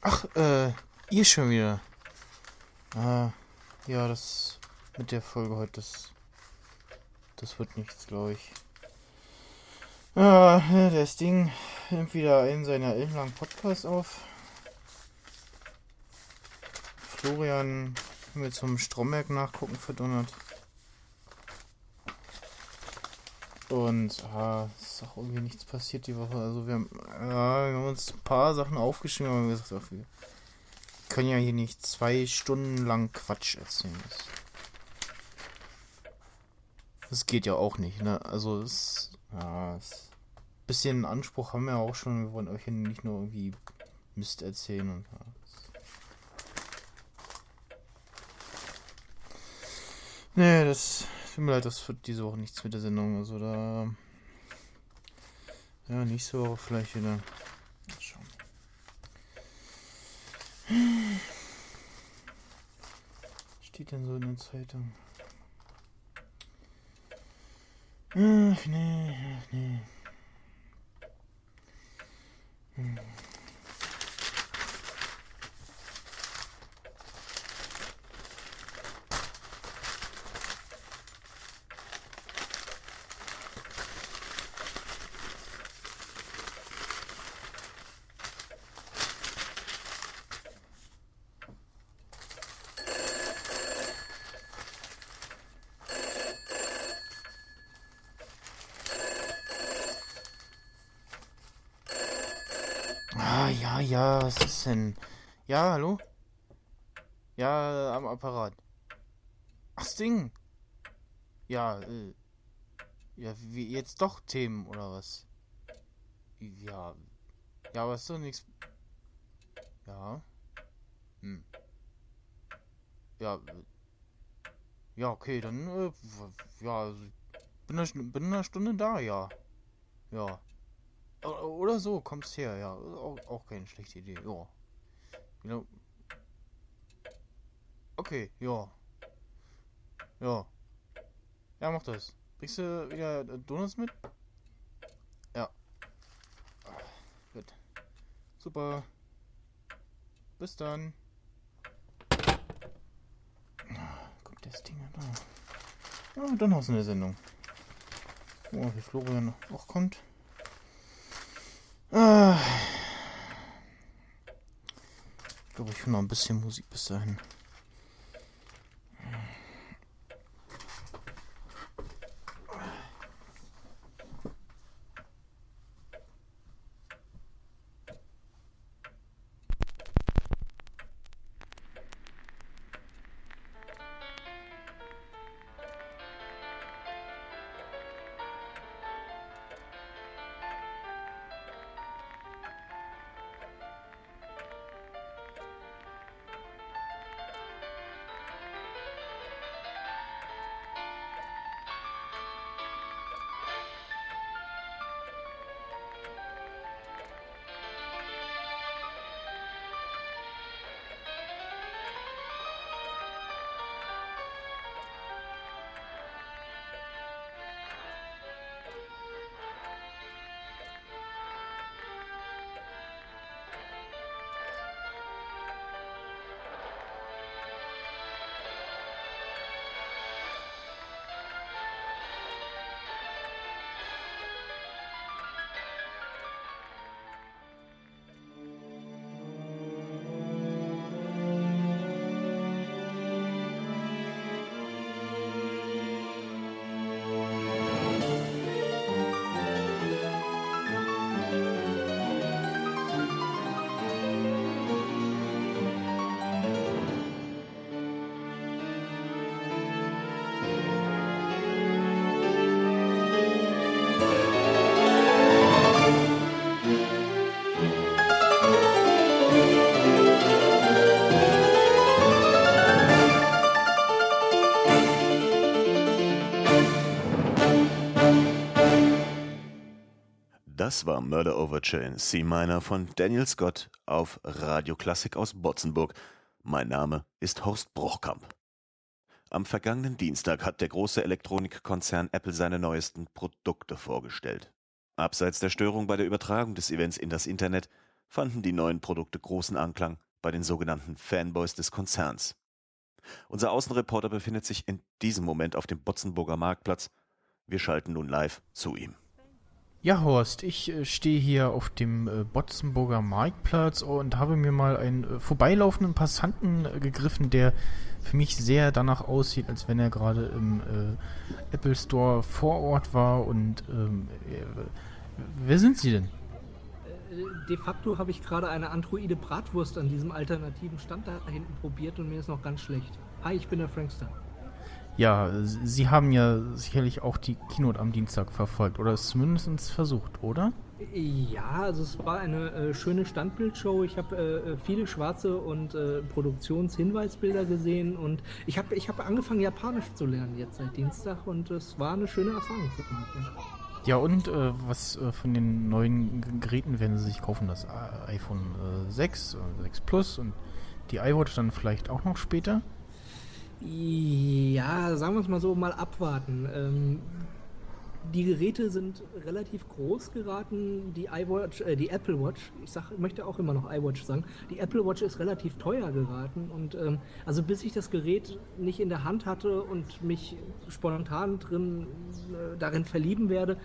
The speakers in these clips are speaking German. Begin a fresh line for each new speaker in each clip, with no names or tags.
Ach, äh, ihr schon wieder. Ah, ja, das mit der Folge heute, das, das wird nichts, glaube ich. Ah, das Ding nimmt wieder einen seiner ellenlangen Podcasts auf. Florian mit zum Stromberg nachgucken verdonnert. Und ah, ist auch irgendwie nichts passiert die Woche. Also wir haben, ja, wir haben uns ein paar Sachen aufgeschrieben, aber wir gesagt, wir können ja hier nicht zwei Stunden lang Quatsch erzählen. Das, das geht ja auch nicht, ne? Also es, ja, es, bisschen Anspruch haben wir auch schon. Wir wollen euch ja nicht nur irgendwie Mist erzählen und ja. Nee, das tut mir leid, das wird diese Woche nichts mit der Sendung. Also da. Ja, nächste Woche vielleicht wieder. Mal schauen. Steht denn so in der Zeitung? Ach nee, ach nee. Hm. Ja, hallo? Ja, am Apparat. Ach, Ding. Ja, äh. Ja, wie jetzt doch Themen oder was? Ja. Ja, aber ist doch nichts. Ja. Hm. Ja. äh, Ja, okay, dann, äh, ja, also, bin in einer Stunde da, ja. Ja. Oder so, kommst her, ja. Auch, auch keine schlechte Idee, ja. Genau. Okay, ja. Ja. Ja, mach das. Bringst du wieder äh, Donuts mit? Ja. Ah, Gut. Super. Bis dann. Ah, Kommt das Ding da. Ja, dann hast du eine Sendung. Oh, wie Florian auch kommt. Ah. Ich glaube, ich höre noch ein bisschen Musik bis dahin.
Das war Murder Overture in C Minor von Daniel Scott auf Radio Klassik aus Botzenburg. Mein Name ist Horst Bruchkamp. Am vergangenen Dienstag hat der große Elektronikkonzern Apple seine neuesten Produkte vorgestellt. Abseits der Störung bei der Übertragung des Events in das Internet fanden die neuen Produkte großen Anklang bei den sogenannten Fanboys des Konzerns. Unser Außenreporter befindet sich in diesem Moment auf dem Botzenburger Marktplatz. Wir schalten nun live zu ihm.
Ja, Horst, ich äh, stehe hier auf dem äh, Botzenburger Marktplatz und habe mir mal einen äh, vorbeilaufenden Passanten gegriffen, der für mich sehr danach aussieht, als wenn er gerade im Apple Store vor Ort war. Und ähm, äh, wer sind Sie denn?
de facto habe ich gerade eine Androide Bratwurst an diesem alternativen Stand da hinten probiert und mir ist noch ganz schlecht. Hi, ich bin der Frankster.
Ja, Sie haben ja sicherlich auch die Keynote am Dienstag verfolgt oder es zumindest versucht, oder?
Ja, also es war eine äh, schöne Standbildshow. Ich habe äh, viele schwarze und äh, Produktionshinweisbilder gesehen und ich habe ich hab angefangen, Japanisch zu lernen jetzt seit Dienstag und es war eine schöne Erfahrung für mich.
Ja, und äh, was äh, von den neuen Geräten werden Sie sich kaufen? Das iPhone 6, 6 Plus und die iWatch dann vielleicht auch noch später?
Ja, sagen wir es mal so, mal abwarten. Ähm, die Geräte sind relativ groß geraten. Die iWatch, äh, die Apple Watch, ich sag, möchte auch immer noch iWatch sagen, die Apple Watch ist relativ teuer geraten. Und ähm, also bis ich das Gerät nicht in der Hand hatte und mich spontan drin äh, darin verlieben werde,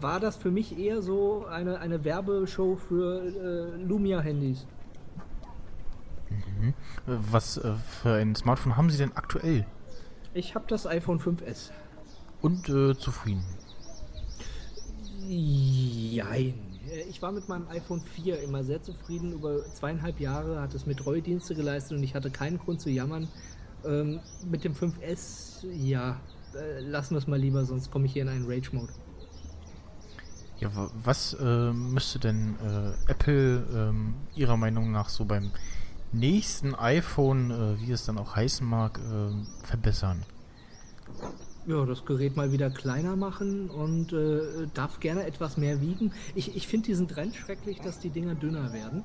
war das für mich eher so eine, eine Werbeshow für äh, Lumia-Handys.
Mhm. Was äh, für ein Smartphone haben Sie denn aktuell?
Ich habe das iPhone 5S.
Und äh, zufrieden?
Jein. Ich war mit meinem iPhone 4 immer sehr zufrieden. Über zweieinhalb Jahre hat es mir treue Dienste geleistet und ich hatte keinen Grund zu jammern. Ähm, mit dem 5S, ja, äh, lassen wir es mal lieber, sonst komme ich hier in einen Rage-Mode.
Ja, was äh, müsste denn äh, Apple ähm, Ihrer Meinung nach so beim nächsten iPhone, äh, wie es dann auch heißen mag, äh, verbessern?
Ja, das Gerät mal wieder kleiner machen und äh, darf gerne etwas mehr wiegen. Ich, ich finde diesen Trend schrecklich, dass die Dinger dünner werden.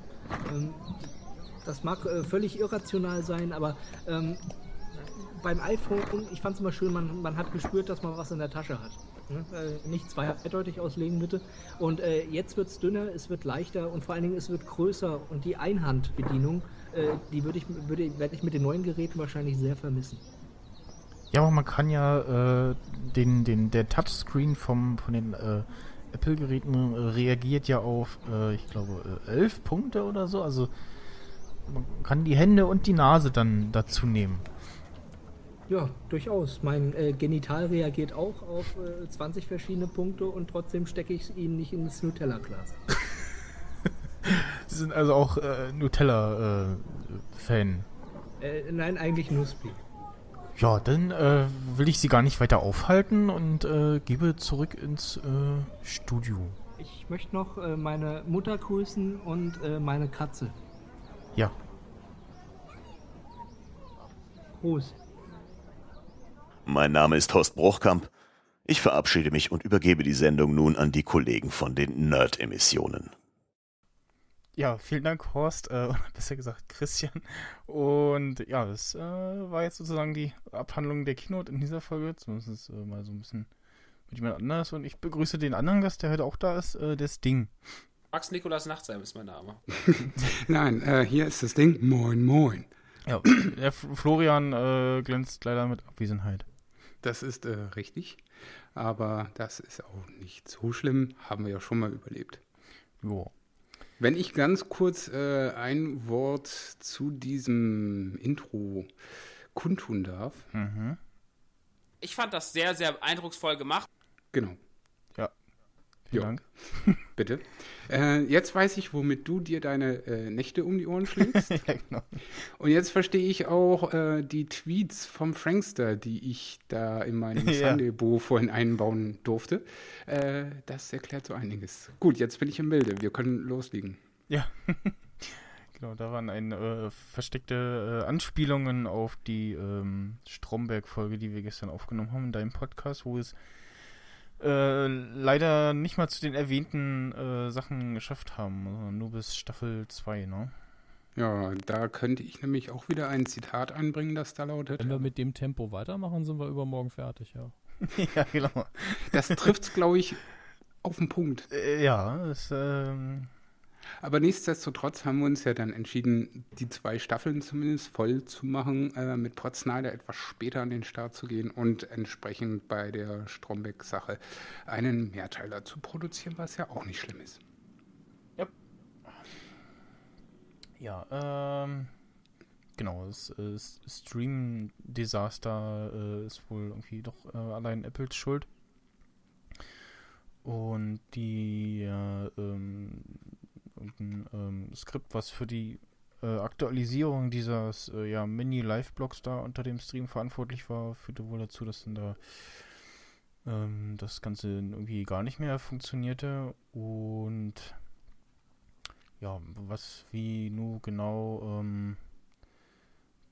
Ähm, das mag äh, völlig irrational sein, aber ähm, beim iPhone, ich fand es immer schön, man, man hat gespürt, dass man was in der Tasche hat. Ne? Äh, nicht zweideutig auslegen, bitte. Und äh, jetzt wird es dünner, es wird leichter und vor allen Dingen es wird größer und die Einhandbedienung, äh, die würde ich, würde, werde ich mit den neuen Geräten wahrscheinlich sehr vermissen.
Ja, aber man kann ja äh, den, den, der Touchscreen vom, von den äh, Apple-Geräten reagiert ja auf, äh, ich glaube, äh, elf Punkte oder so. Also man kann die Hände und die Nase dann dazu nehmen.
Ja, durchaus. Mein äh, Genital reagiert auch auf äh, 20 verschiedene Punkte und trotzdem stecke ich ihn nicht ins Nutella-Glas.
Sie sind also auch äh, Nutella-Fan?
Äh, nein, eigentlich Nusspi.
Ja, dann äh, will ich Sie gar nicht weiter aufhalten und äh, gebe zurück ins Studio.
Ich möchte noch meine Mutter grüßen und meine Katze.
Ja.
Gruß.
Mein Name ist Horst Bruchkamp. Ich verabschiede mich und übergebe die Sendung nun an die Kollegen von den Nerd-Emissionen.
Ja, vielen Dank, Horst, äh, besser gesagt Christian. Und ja, das äh, war jetzt sozusagen die Abhandlung der Keynote in dieser Folge. Zumindest äh, mal so ein bisschen mit jemand anders. Und ich begrüße den anderen Gast, der heute auch da ist, äh, das Ding.
Max Nikolas Nachtsheim ist mein Name.
Nein, äh, hier ist das Ding. Moin, moin.
Ja, der Florian äh, glänzt leider mit Abwesenheit.
Das ist äh, richtig, aber das ist auch nicht so schlimm, haben wir ja schon mal überlebt.
Jo.
Wenn ich ganz kurz äh, ein Wort zu diesem Intro kundtun darf.
Mhm.
Ich fand das sehr, sehr eindrucksvoll gemacht.
Genau.
Vielen Dank.
Bitte. Äh, jetzt weiß ich, womit du dir deine äh, Nächte um die Ohren schlägst.
ja, genau.
Und jetzt verstehe ich auch äh, die Tweets vom Frankster, die ich da in meinem
Ja.
Sunday-Bo vorhin einbauen durfte. Äh, das erklärt so einiges. Gut, jetzt bin ich im Bilde. Wir können loslegen.
Ja. genau, da waren ein, äh, versteckte äh, Anspielungen auf die ähm, Stromberg-Folge, die wir gestern aufgenommen haben in deinem Podcast, wo es
äh, leider nicht mal zu den erwähnten äh, Sachen geschafft haben. Also nur bis Staffel 2, ne?
Ja, da könnte ich nämlich auch wieder ein Zitat einbringen, das da lautet.
Wenn wir mit dem Tempo weitermachen, sind wir übermorgen fertig, ja.
ja, genau.
Das trifft's, glaube ich, auf den Punkt.
Äh, ja, das, ähm,
Aber nichtsdestotrotz haben wir uns ja dann entschieden, die zwei Staffeln zumindest voll zu machen, äh, mit Snyder etwas später an den Start zu gehen und entsprechend bei der Stromberg-Sache einen Mehrteiler zu produzieren, was ja auch nicht schlimm ist.
ja, ähm, genau, das, das Stream-Desaster äh, ist wohl irgendwie doch äh, allein Apples Schuld. Und die äh, ähm, irgendein ähm, Skript, was für die äh, Aktualisierung dieses äh, ja, Mini-Live-Blogs da unter dem Stream verantwortlich war, führte wohl dazu, dass dann da ähm, das Ganze irgendwie gar nicht mehr funktionierte. Und ja, was wie nu genau ähm,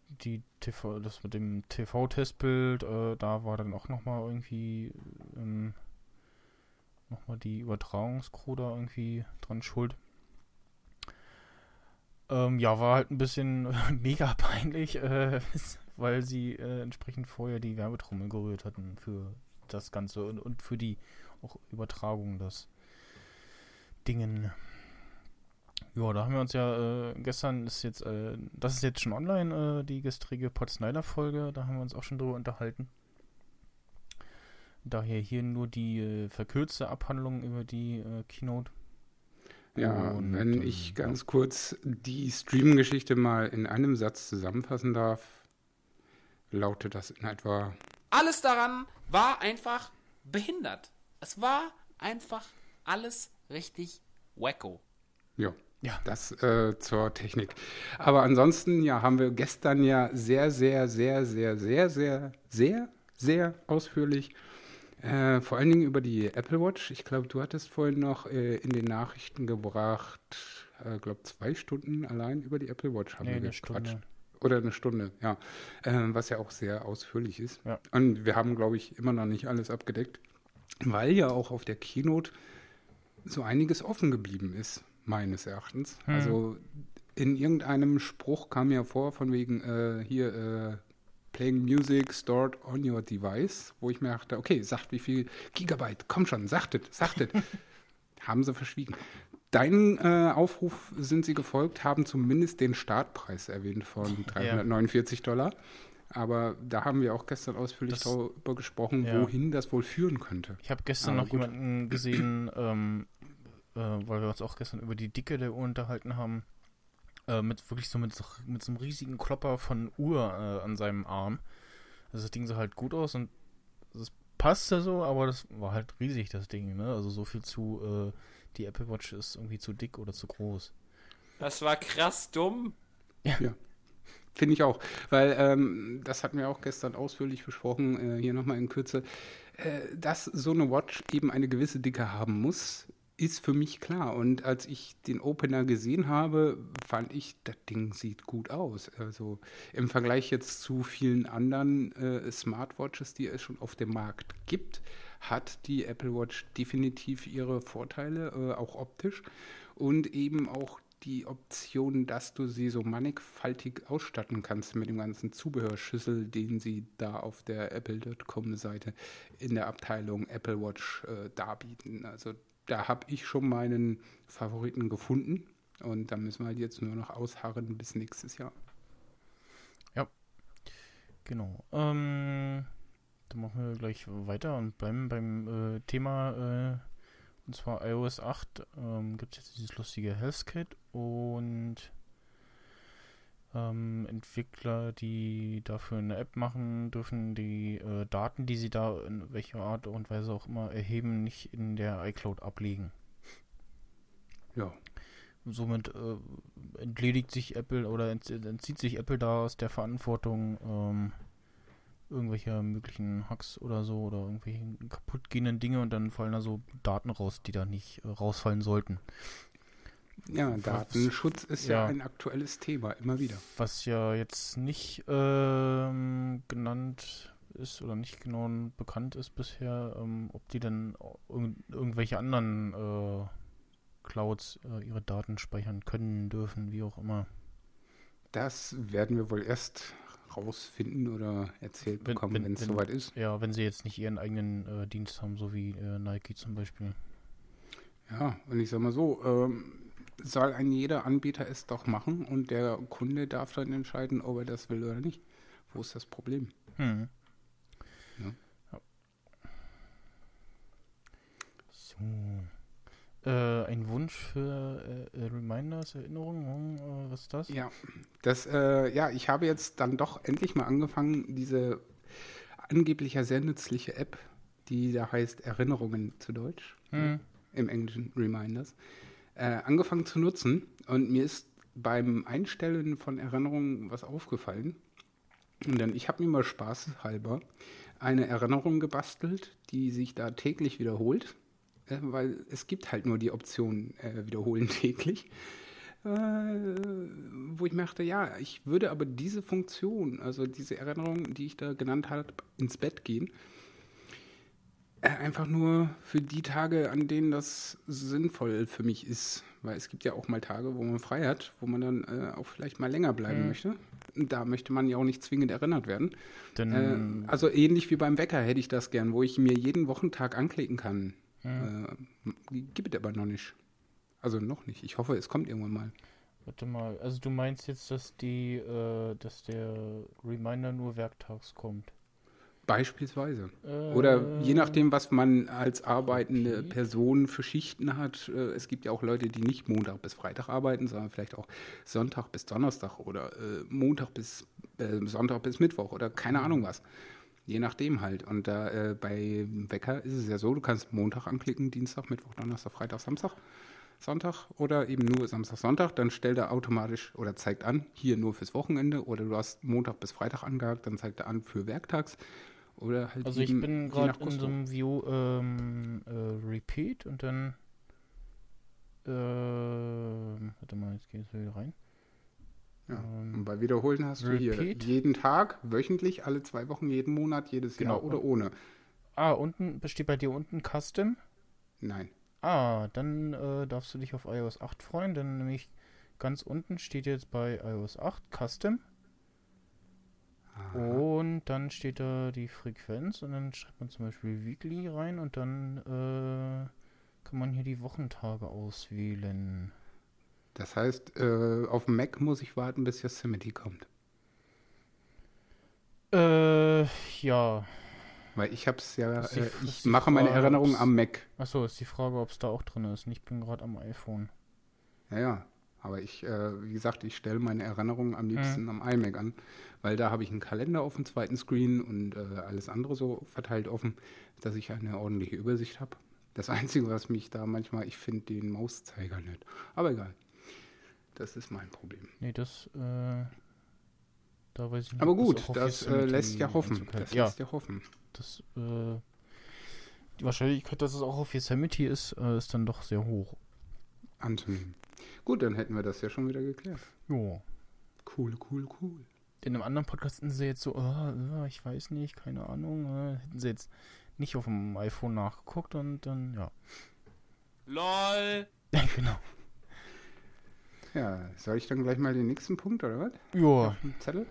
die TV, das mit dem TV-Testbild, äh, da war dann auch nochmal irgendwie ähm, nochmal die Übertragungscrew da irgendwie dran schuld. Ähm, ja, war halt ein bisschen mega peinlich, äh, weil sie äh, entsprechend vorher die Werbetrommel gerührt hatten für das Ganze und, und für die auch Übertragung des Dingen. Ja, da haben wir uns ja äh, gestern ist jetzt, äh, das ist jetzt schon online, äh, die gestrige Pod Snyder Folge, da haben wir uns auch schon drüber unterhalten. Daher hier nur die verkürzte Abhandlung über die Keynote.
Ja,
Und,
wenn
ähm,
ich ganz kurz die Stream-Geschichte mal in einem Satz zusammenfassen darf, lautet das in etwa
Alles daran war einfach behindert. Es war einfach alles richtig wacko.
Ja.
Ja.
Das äh, zur Technik. Aber ansonsten, ja, haben wir gestern ja sehr, sehr, sehr, sehr, sehr, sehr, sehr, sehr ausführlich, äh, vor allen Dingen über die Apple Watch. Ich glaube, du hattest vorhin noch äh, in den Nachrichten gebracht, äh, glaube zwei Stunden allein über die Apple Watch haben
Nee,
wir gequatscht.
Stunde.
Oder eine Stunde, ja. Ähm, was ja auch sehr ausführlich ist.
Ja.
Und wir haben, glaube ich, immer noch nicht alles abgedeckt, weil ja auch auf der Keynote so einiges offen geblieben ist, meines Erachtens.
Hm.
Also in irgendeinem Spruch kam ja vor, von wegen äh, hier äh, Playing Music stored on your device, wo ich mir dachte, okay, sagt wie viel Gigabyte, komm schon, sagtet, sagtet. haben sie verschwiegen. Deinen äh, Aufruf sind sie gefolgt, haben zumindest den Startpreis erwähnt von 349 Dollar. Aber da haben wir auch gestern ausführlich
Das-
darüber gesprochen,
Ja.
wohin das wohl führen könnte.
Ich habe gestern
Aber
noch
gut.
jemanden gesehen, ähm, äh, weil wir uns auch gestern über die Dicke der Uhr unterhalten haben, äh, mit wirklich so mit, so mit so einem riesigen Klopper von Uhr äh, an seinem Arm. Also das Ding sah halt gut aus und das passte so, aber das war halt riesig, das Ding, ne? Also so viel zu, äh, die Apple Watch ist irgendwie zu dick oder zu groß.
Das war krass dumm.
Finde ich auch, weil ähm, das hatten wir auch gestern ausführlich besprochen, äh, hier nochmal in Kürze, äh, dass so eine Watch eben eine gewisse Dicke haben muss, ist für mich klar. Und als ich den Opener gesehen habe, fand ich, das Ding sieht gut aus. Also im Vergleich jetzt zu vielen anderen äh, Smartwatches, die es schon auf dem Markt gibt, hat die Apple Watch definitiv ihre Vorteile, äh, auch optisch. Und eben auch die Option, dass du sie so mannigfaltig ausstatten kannst mit dem ganzen Zubehörschüssel, den sie da auf der Apple.com-Seite in der Abteilung Apple Watch äh, darbieten. Also da habe ich schon meinen Favoriten gefunden und da müssen wir halt jetzt nur noch ausharren bis nächstes Jahr.
Genau. Ähm, dann machen wir gleich weiter und bleiben beim äh, Thema, äh, und zwar iOS 8. Ähm, Gibt es jetzt dieses lustige Health Kit und ähm, Entwickler, die dafür eine App machen, dürfen die äh, Daten, die sie da in welcher Art und Weise auch immer erheben, nicht in der iCloud ablegen.
Ja,
Somit äh, entledigt sich Apple oder ent entzieht sich Apple da aus der Verantwortung ähm, irgendwelcher möglichen Hacks oder so oder irgendwelchen kaputtgehenden Dinge und dann fallen da so Daten raus, die da nicht äh, rausfallen sollten.
Ja
Was-
Datenschutz ist ja.
ja.
ein aktuelles Thema, immer wieder.
Was ja jetzt nicht ähm, genannt ist oder nicht genau bekannt ist bisher, ähm, ob die denn irg irgendwelche anderen äh, Clouds äh, ihre Daten speichern können, dürfen, wie auch immer.
Das werden wir wohl erst rausfinden oder erzählt
Wenn-
bekommen,
wenn-
es soweit ist.
Ja, wenn sie jetzt nicht ihren eigenen äh, Dienst haben, so wie äh, Nike zum Beispiel.
Ja, und ich sag mal so, ähm, soll ein jeder Anbieter es doch machen und der Kunde darf dann entscheiden, ob er das will oder nicht. Wo ist das Problem?
Hm.
Ja.
So. Äh, ein Wunsch für äh, äh, Reminders, Erinnerungen, äh, was ist das?
Ja, das, äh, ja, ich habe jetzt dann doch endlich mal angefangen, diese angeblich ja sehr nützliche App, die da heißt Erinnerungen zu Deutsch,
Hm.
im Englischen Reminders, äh, angefangen zu nutzen. Und mir ist beim Einstellen von Erinnerungen was aufgefallen. Dann, ich habe mir mal spaßhalber eine Erinnerung gebastelt, die sich da täglich wiederholt, äh, weil es gibt halt nur die Option äh, wiederholen täglich. Äh, wo ich dachte, ja, ich würde aber diese Funktion, also diese Erinnerung, die ich da genannt habe, ins Bett gehen, einfach nur für die Tage, an denen das sinnvoll für mich ist. Weil es gibt ja auch mal Tage, wo man frei hat, wo man dann äh, auch vielleicht mal länger bleiben
Mhm.
möchte. Da möchte man ja auch nicht zwingend erinnert werden.
Denn,
Äh, also ähnlich wie beim Wecker hätte ich das gern, wo ich mir jeden Wochentag anklicken kann.
hm,
Äh, gibt es aber noch nicht. Also noch nicht. Ich hoffe, es kommt irgendwann mal.
warte mal, also du meinst jetzt, dass die, äh, dass der Reminder nur werktags kommt?
Beispielsweise.
Äh,
Oder je nachdem, was man als arbeitende
okay.
Person für Schichten hat. Äh, Es gibt ja auch Leute, die nicht Montag bis Freitag arbeiten, sondern vielleicht auch Sonntag bis Donnerstag oder äh, Montag bis äh, Sonntag bis Mittwoch oder keine Ahnung was. Je nachdem halt. Und da äh, bei Wecker ist es ja so, du kannst Montag anklicken, Dienstag, Mittwoch, Donnerstag, Freitag, Samstag, Sonntag oder eben nur Samstag, Sonntag. Dann stellt er automatisch oder zeigt an, hier nur fürs Wochenende oder du hast Montag bis Freitag angehakt, dann zeigt er an für werktags. Oder halt
Also ich
eben
bin gerade in so einem View ähm, äh, Repeat und dann ähm, warte mal, jetzt geht es wieder rein.
Ja.
ähm,
Und bei Wiederholen hast du hier
Repeat.
jeden Tag, wöchentlich, alle zwei Wochen, jeden Monat, jedes
Genau.
Jahr oder ohne.
Ah, unten besteht bei dir unten Custom.
Nein.
Ah, dann äh, darfst du dich auf iOS 8 freuen, denn nämlich ganz unten steht jetzt bei iOS 8 Custom und dann steht da die Frequenz und dann schreibt man zum Beispiel Weekly rein und dann äh, kann man hier die Wochentage auswählen.
Das heißt, äh, auf dem Mac muss ich warten, bis Yosemite kommt.
Äh, ja.
Weil ich hab's ja, äh, ich mache meine Erinnerungen
ob's-
am Mac.
Achso, ist die Frage, ob es da auch drin ist. Ich bin gerade am iPhone.
Ja, ja. Aber ich, äh, wie gesagt, ich stelle meine Erinnerungen am liebsten
Mhm.
am iMac an, weil da habe ich einen Kalender auf dem zweiten Screen und äh, alles andere so verteilt offen, dass ich eine ordentliche Übersicht habe. Das Einzige, was mich da manchmal, ich finde den Mauszeiger nicht. Aber egal. Das ist mein Problem.
Nee, das, äh, da weiß ich nicht.
Aber gut, das äh,
Yosemite
lässt ja hoffen.
Hält.
Das
ja,
lässt ja hoffen.
das, äh, die Wahrscheinlichkeit, dass es auch auf Yosemite ist, äh, ist dann doch sehr hoch.
Anzunehmen. Gut, dann hätten wir das ja schon wieder geklärt.
Jo.
Cool, cool, cool.
In einem anderen Podcast sind sie jetzt so, oh, äh, ich weiß nicht, keine Ahnung. Äh, hätten sie jetzt nicht auf dem iPhone nachgeguckt und dann, ja.
LOL.
genau.
Ja, soll ich dann gleich mal den nächsten Punkt, oder was?
Ja.
Zettel?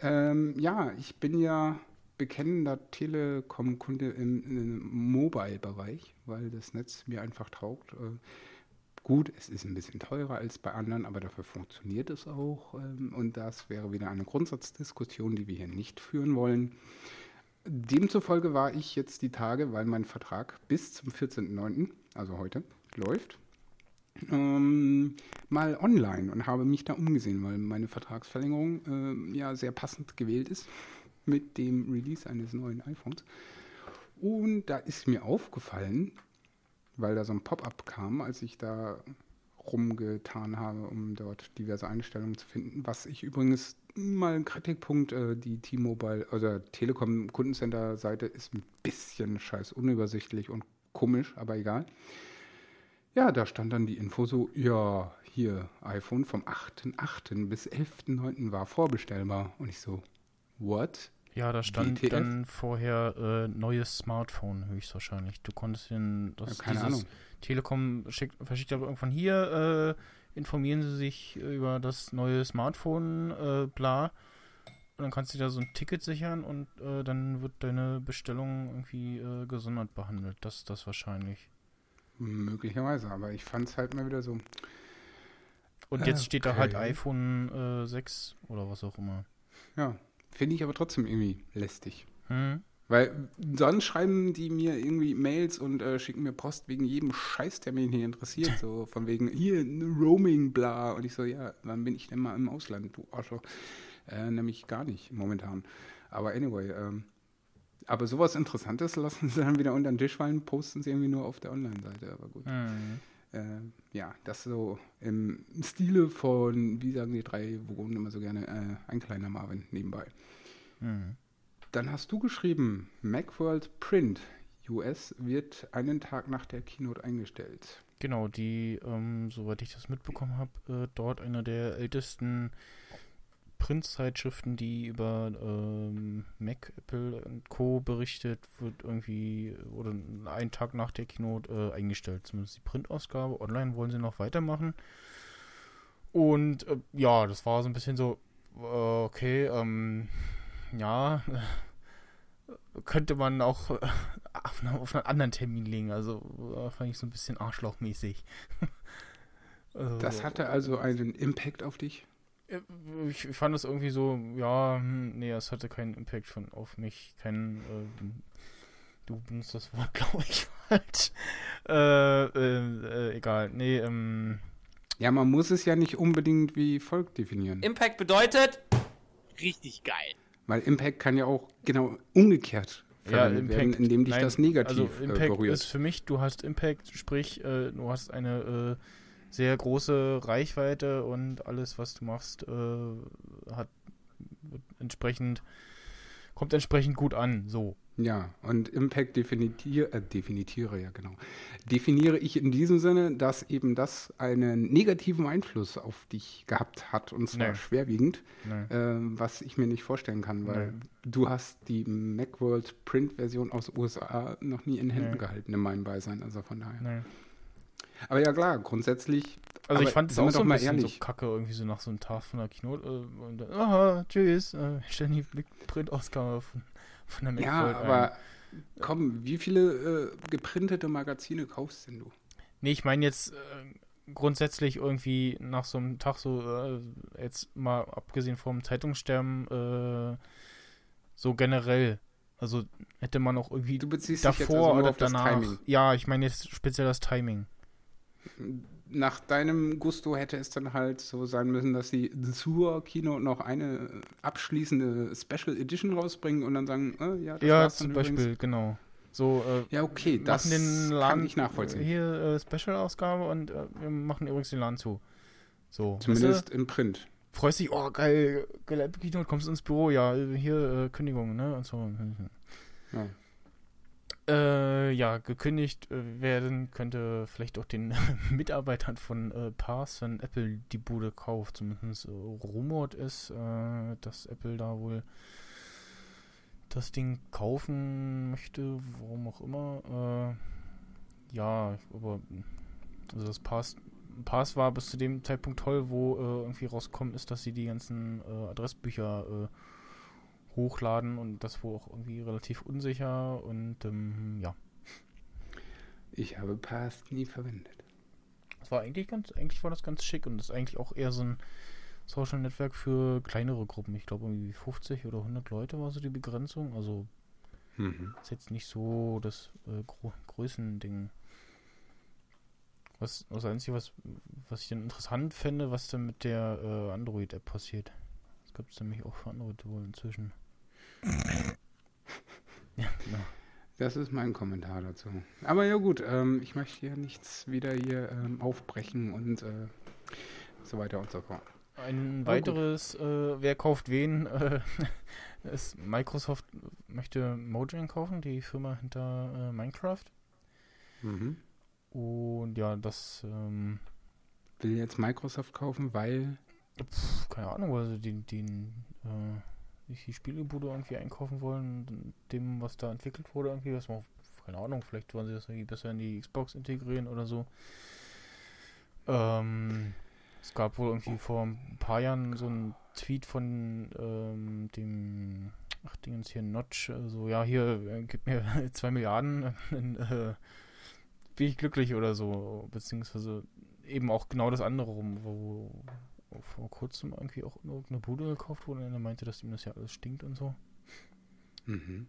Ähm, ja, ich bin ja bekennender Telekom-Kunde im, im Mobile-Bereich, weil das Netz mir einfach taugt. Gut, es ist ein bisschen teurer als bei anderen, aber dafür funktioniert es auch. Ähm, und das wäre wieder eine Grundsatzdiskussion, die wir hier nicht führen wollen. Demzufolge war ich jetzt die Tage, weil mein Vertrag bis zum 14.09., also heute, läuft, ähm, mal online und habe mich da umgesehen, weil meine Vertragsverlängerung ähm, ja sehr passend gewählt ist mit dem Release eines neuen iPhones. Und da ist mir aufgefallen, weil da so ein Pop-up kam, als ich da rumgetan habe, um dort diverse Einstellungen zu finden. Was ich übrigens mal ein Kritikpunkt, äh, die T-Mobile oder Telekom Kundencenter Seite ist ein bisschen scheiß unübersichtlich und komisch, aber egal. Ja, da stand dann die Info so, ja, hier, iPhone vom 8.8. bis 11.9. war vorbestellbar. Und ich so, what?
Ja, da stand
WTF?
dann vorher äh, neues Smartphone höchstwahrscheinlich. Du konntest den, das
Ja, keine Ahnung.
Telekom schickt, verschickt aber irgendwann hier, äh, informieren Sie sich über das neue Smartphone, äh, bla. Und dann kannst du dir da so ein Ticket sichern und äh, dann wird deine Bestellung irgendwie äh, gesondert behandelt. Das ist das wahrscheinlich.
Möglicherweise, aber ich fand es halt mal wieder so.
Und
Ah,
jetzt steht da halt
okay.
iPhone äh, 6 oder was auch immer.
Ja, finde ich aber trotzdem irgendwie lästig.
Hm?
Weil sonst schreiben die mir irgendwie Mails und äh, schicken mir Post wegen jedem Scheiß, der mich nicht interessiert. So von wegen, hier, Roaming, bla. Und ich so, ja, wann bin ich denn mal im Ausland, du Arschloch? Äh, nämlich gar nicht momentan. Aber anyway, ähm, aber sowas Interessantes lassen sie dann wieder unter den Tisch fallen, posten sie irgendwie nur auf der Online-Seite. Aber gut.
Hm.
Äh, ja, das so im Stile von, wie sagen die drei Wogen immer so gerne, äh, ein kleiner Marvin nebenbei.
Hm.
Dann hast du geschrieben, Macworld Print US wird einen Tag nach der Keynote eingestellt.
Genau, die, ähm, soweit ich das mitbekommen habe, äh, dort eine der ältesten Printzeitschriften, die über ähm, Mac, Apple und Co. berichtet, wird irgendwie oder einen Tag nach der Keynote äh, eingestellt. Zumindest die Printausgabe. Online wollen sie noch weitermachen. Und äh, ja, das war so ein bisschen so, äh, okay, ähm, ja, könnte man auch äh, auf, einen, auf einen anderen Termin legen. Also äh, fand ich so ein bisschen arschlochmäßig. also,
Das hatte also einen Impact auf dich?
Äh, ich fand es irgendwie so, ja, hm, nee, es hatte keinen Impact von auf mich. Kein, ähm, du benutzt das Wort, glaube ich, falsch. Äh, äh, äh, egal, nee, ähm,
Ja, man muss es ja nicht unbedingt wie folgt definieren.
Impact bedeutet,
Richtig geil.
Weil Impact kann ja auch genau umgekehrt verwendet werden, indem dich
nein,
das negativ
also Impact
äh, berührt.
ist für mich, du hast Impact, sprich, äh, du hast eine äh, sehr große Reichweite und alles, was du machst, äh, hat entsprechend, kommt entsprechend gut an, so.
Ja, und Impact definitiere, äh, definitiere, ja genau. Definiere ich in diesem Sinne, dass eben das einen negativen Einfluss auf dich gehabt hat, und zwar
Nee.
schwerwiegend,
Ne.
äh, was ich mir nicht vorstellen kann, weil
Nee.
du hast die Macworld Print-Version aus USA noch nie in Händen
Nee.
gehalten in meinem Beisein, also von daher. Aber ja klar, grundsätzlich.
Also ich fand es auch so ein
mal
bisschen
ehrlich.
so kacke, irgendwie so nach so einem Tag von der Keynote. Äh, und dann, aha, tschüss, äh, die Printausgabe von, von der
Ja,
Macworld
aber
ein.
komm, wie viele äh, geprintete Magazine kaufst denn du?
Nee, ich meine jetzt äh, grundsätzlich irgendwie nach so einem Tag so, äh, jetzt mal abgesehen vom Zeitungssterben, äh, so generell. Also hätte man auch irgendwie
Du beziehst dich jetzt
davor
also
oder
auf das
danach. Ja, ich meine jetzt speziell das Timing.
Nach deinem Gusto hätte es dann halt so sein müssen, dass sie zur Keynote noch eine abschließende Special Edition rausbringen und dann sagen, äh, ja, das
ja,
war's
zum Beispiel,
übrigens.
genau. So, äh,
Ja, okay, das
den
kann
Laden
ich nachvollziehen.
Hier äh, Special-Ausgabe und äh, wir machen übrigens den Laden zu. So,
Zumindest im Print.
du, freust dich, oh geil, geile Keynote, kommst ins Büro, ja, hier äh, Kündigung, ne, und so.
Ja.
Äh, ja, gekündigt äh, werden könnte vielleicht auch den Mitarbeitern von äh, Pars, wenn Apple die Bude kauft. Zumindest äh, rumort ist, äh, dass Apple da wohl das Ding kaufen möchte, warum auch immer. Äh, ja, aber also das Pass, Pass war bis zu dem Zeitpunkt toll, wo äh, irgendwie rausgekommen ist, dass sie die ganzen äh, Adressbücher äh, hochladen und das wohl auch irgendwie relativ unsicher und ähm, ja.
Ich habe Past nie verwendet.
Das war eigentlich ganz, eigentlich war das ganz schick und das ist eigentlich auch eher so ein Social Netzwerk für kleinere Gruppen. Ich glaube irgendwie 50 oder 100 Leute war so die Begrenzung. Also
Mhm.
ist jetzt nicht so das äh, Gro Größending. Was das Einzige, was, was ich dann interessant fände, was dann mit der äh, Android-App passiert. Das gibt es nämlich auch für Android wohl inzwischen. Ja, genau.
Das ist mein Kommentar dazu. Aber ja gut, ähm, ich möchte hier nichts wieder hier ähm, aufbrechen und äh, so weiter und so fort.
Ein weiteres, äh, wer kauft wen, äh, ist Microsoft möchte Mojang kaufen, die Firma hinter äh, Minecraft.
Mhm.
Und ja, das, ähm,
Will jetzt Microsoft kaufen, weil
pf, keine Ahnung, weil sie den, den, äh, sich die Spielebude irgendwie einkaufen wollen, dem, was da entwickelt wurde, irgendwie, was man, keine Ahnung, vielleicht wollen sie das irgendwie besser in die Xbox integrieren oder so. Ähm, es gab wohl irgendwie vor ein paar Jahren so einen Tweet von ähm, dem, ach Dingens hier, Notch, äh, so, ja, hier, äh, gib mir zwei Milliarden, dann äh, bin ich glücklich oder so, beziehungsweise eben auch genau das andere rum, wo vor kurzem irgendwie auch irgendeine Bude gekauft wurde und er meinte, dass ihm das ja alles stinkt und so.
Mhm.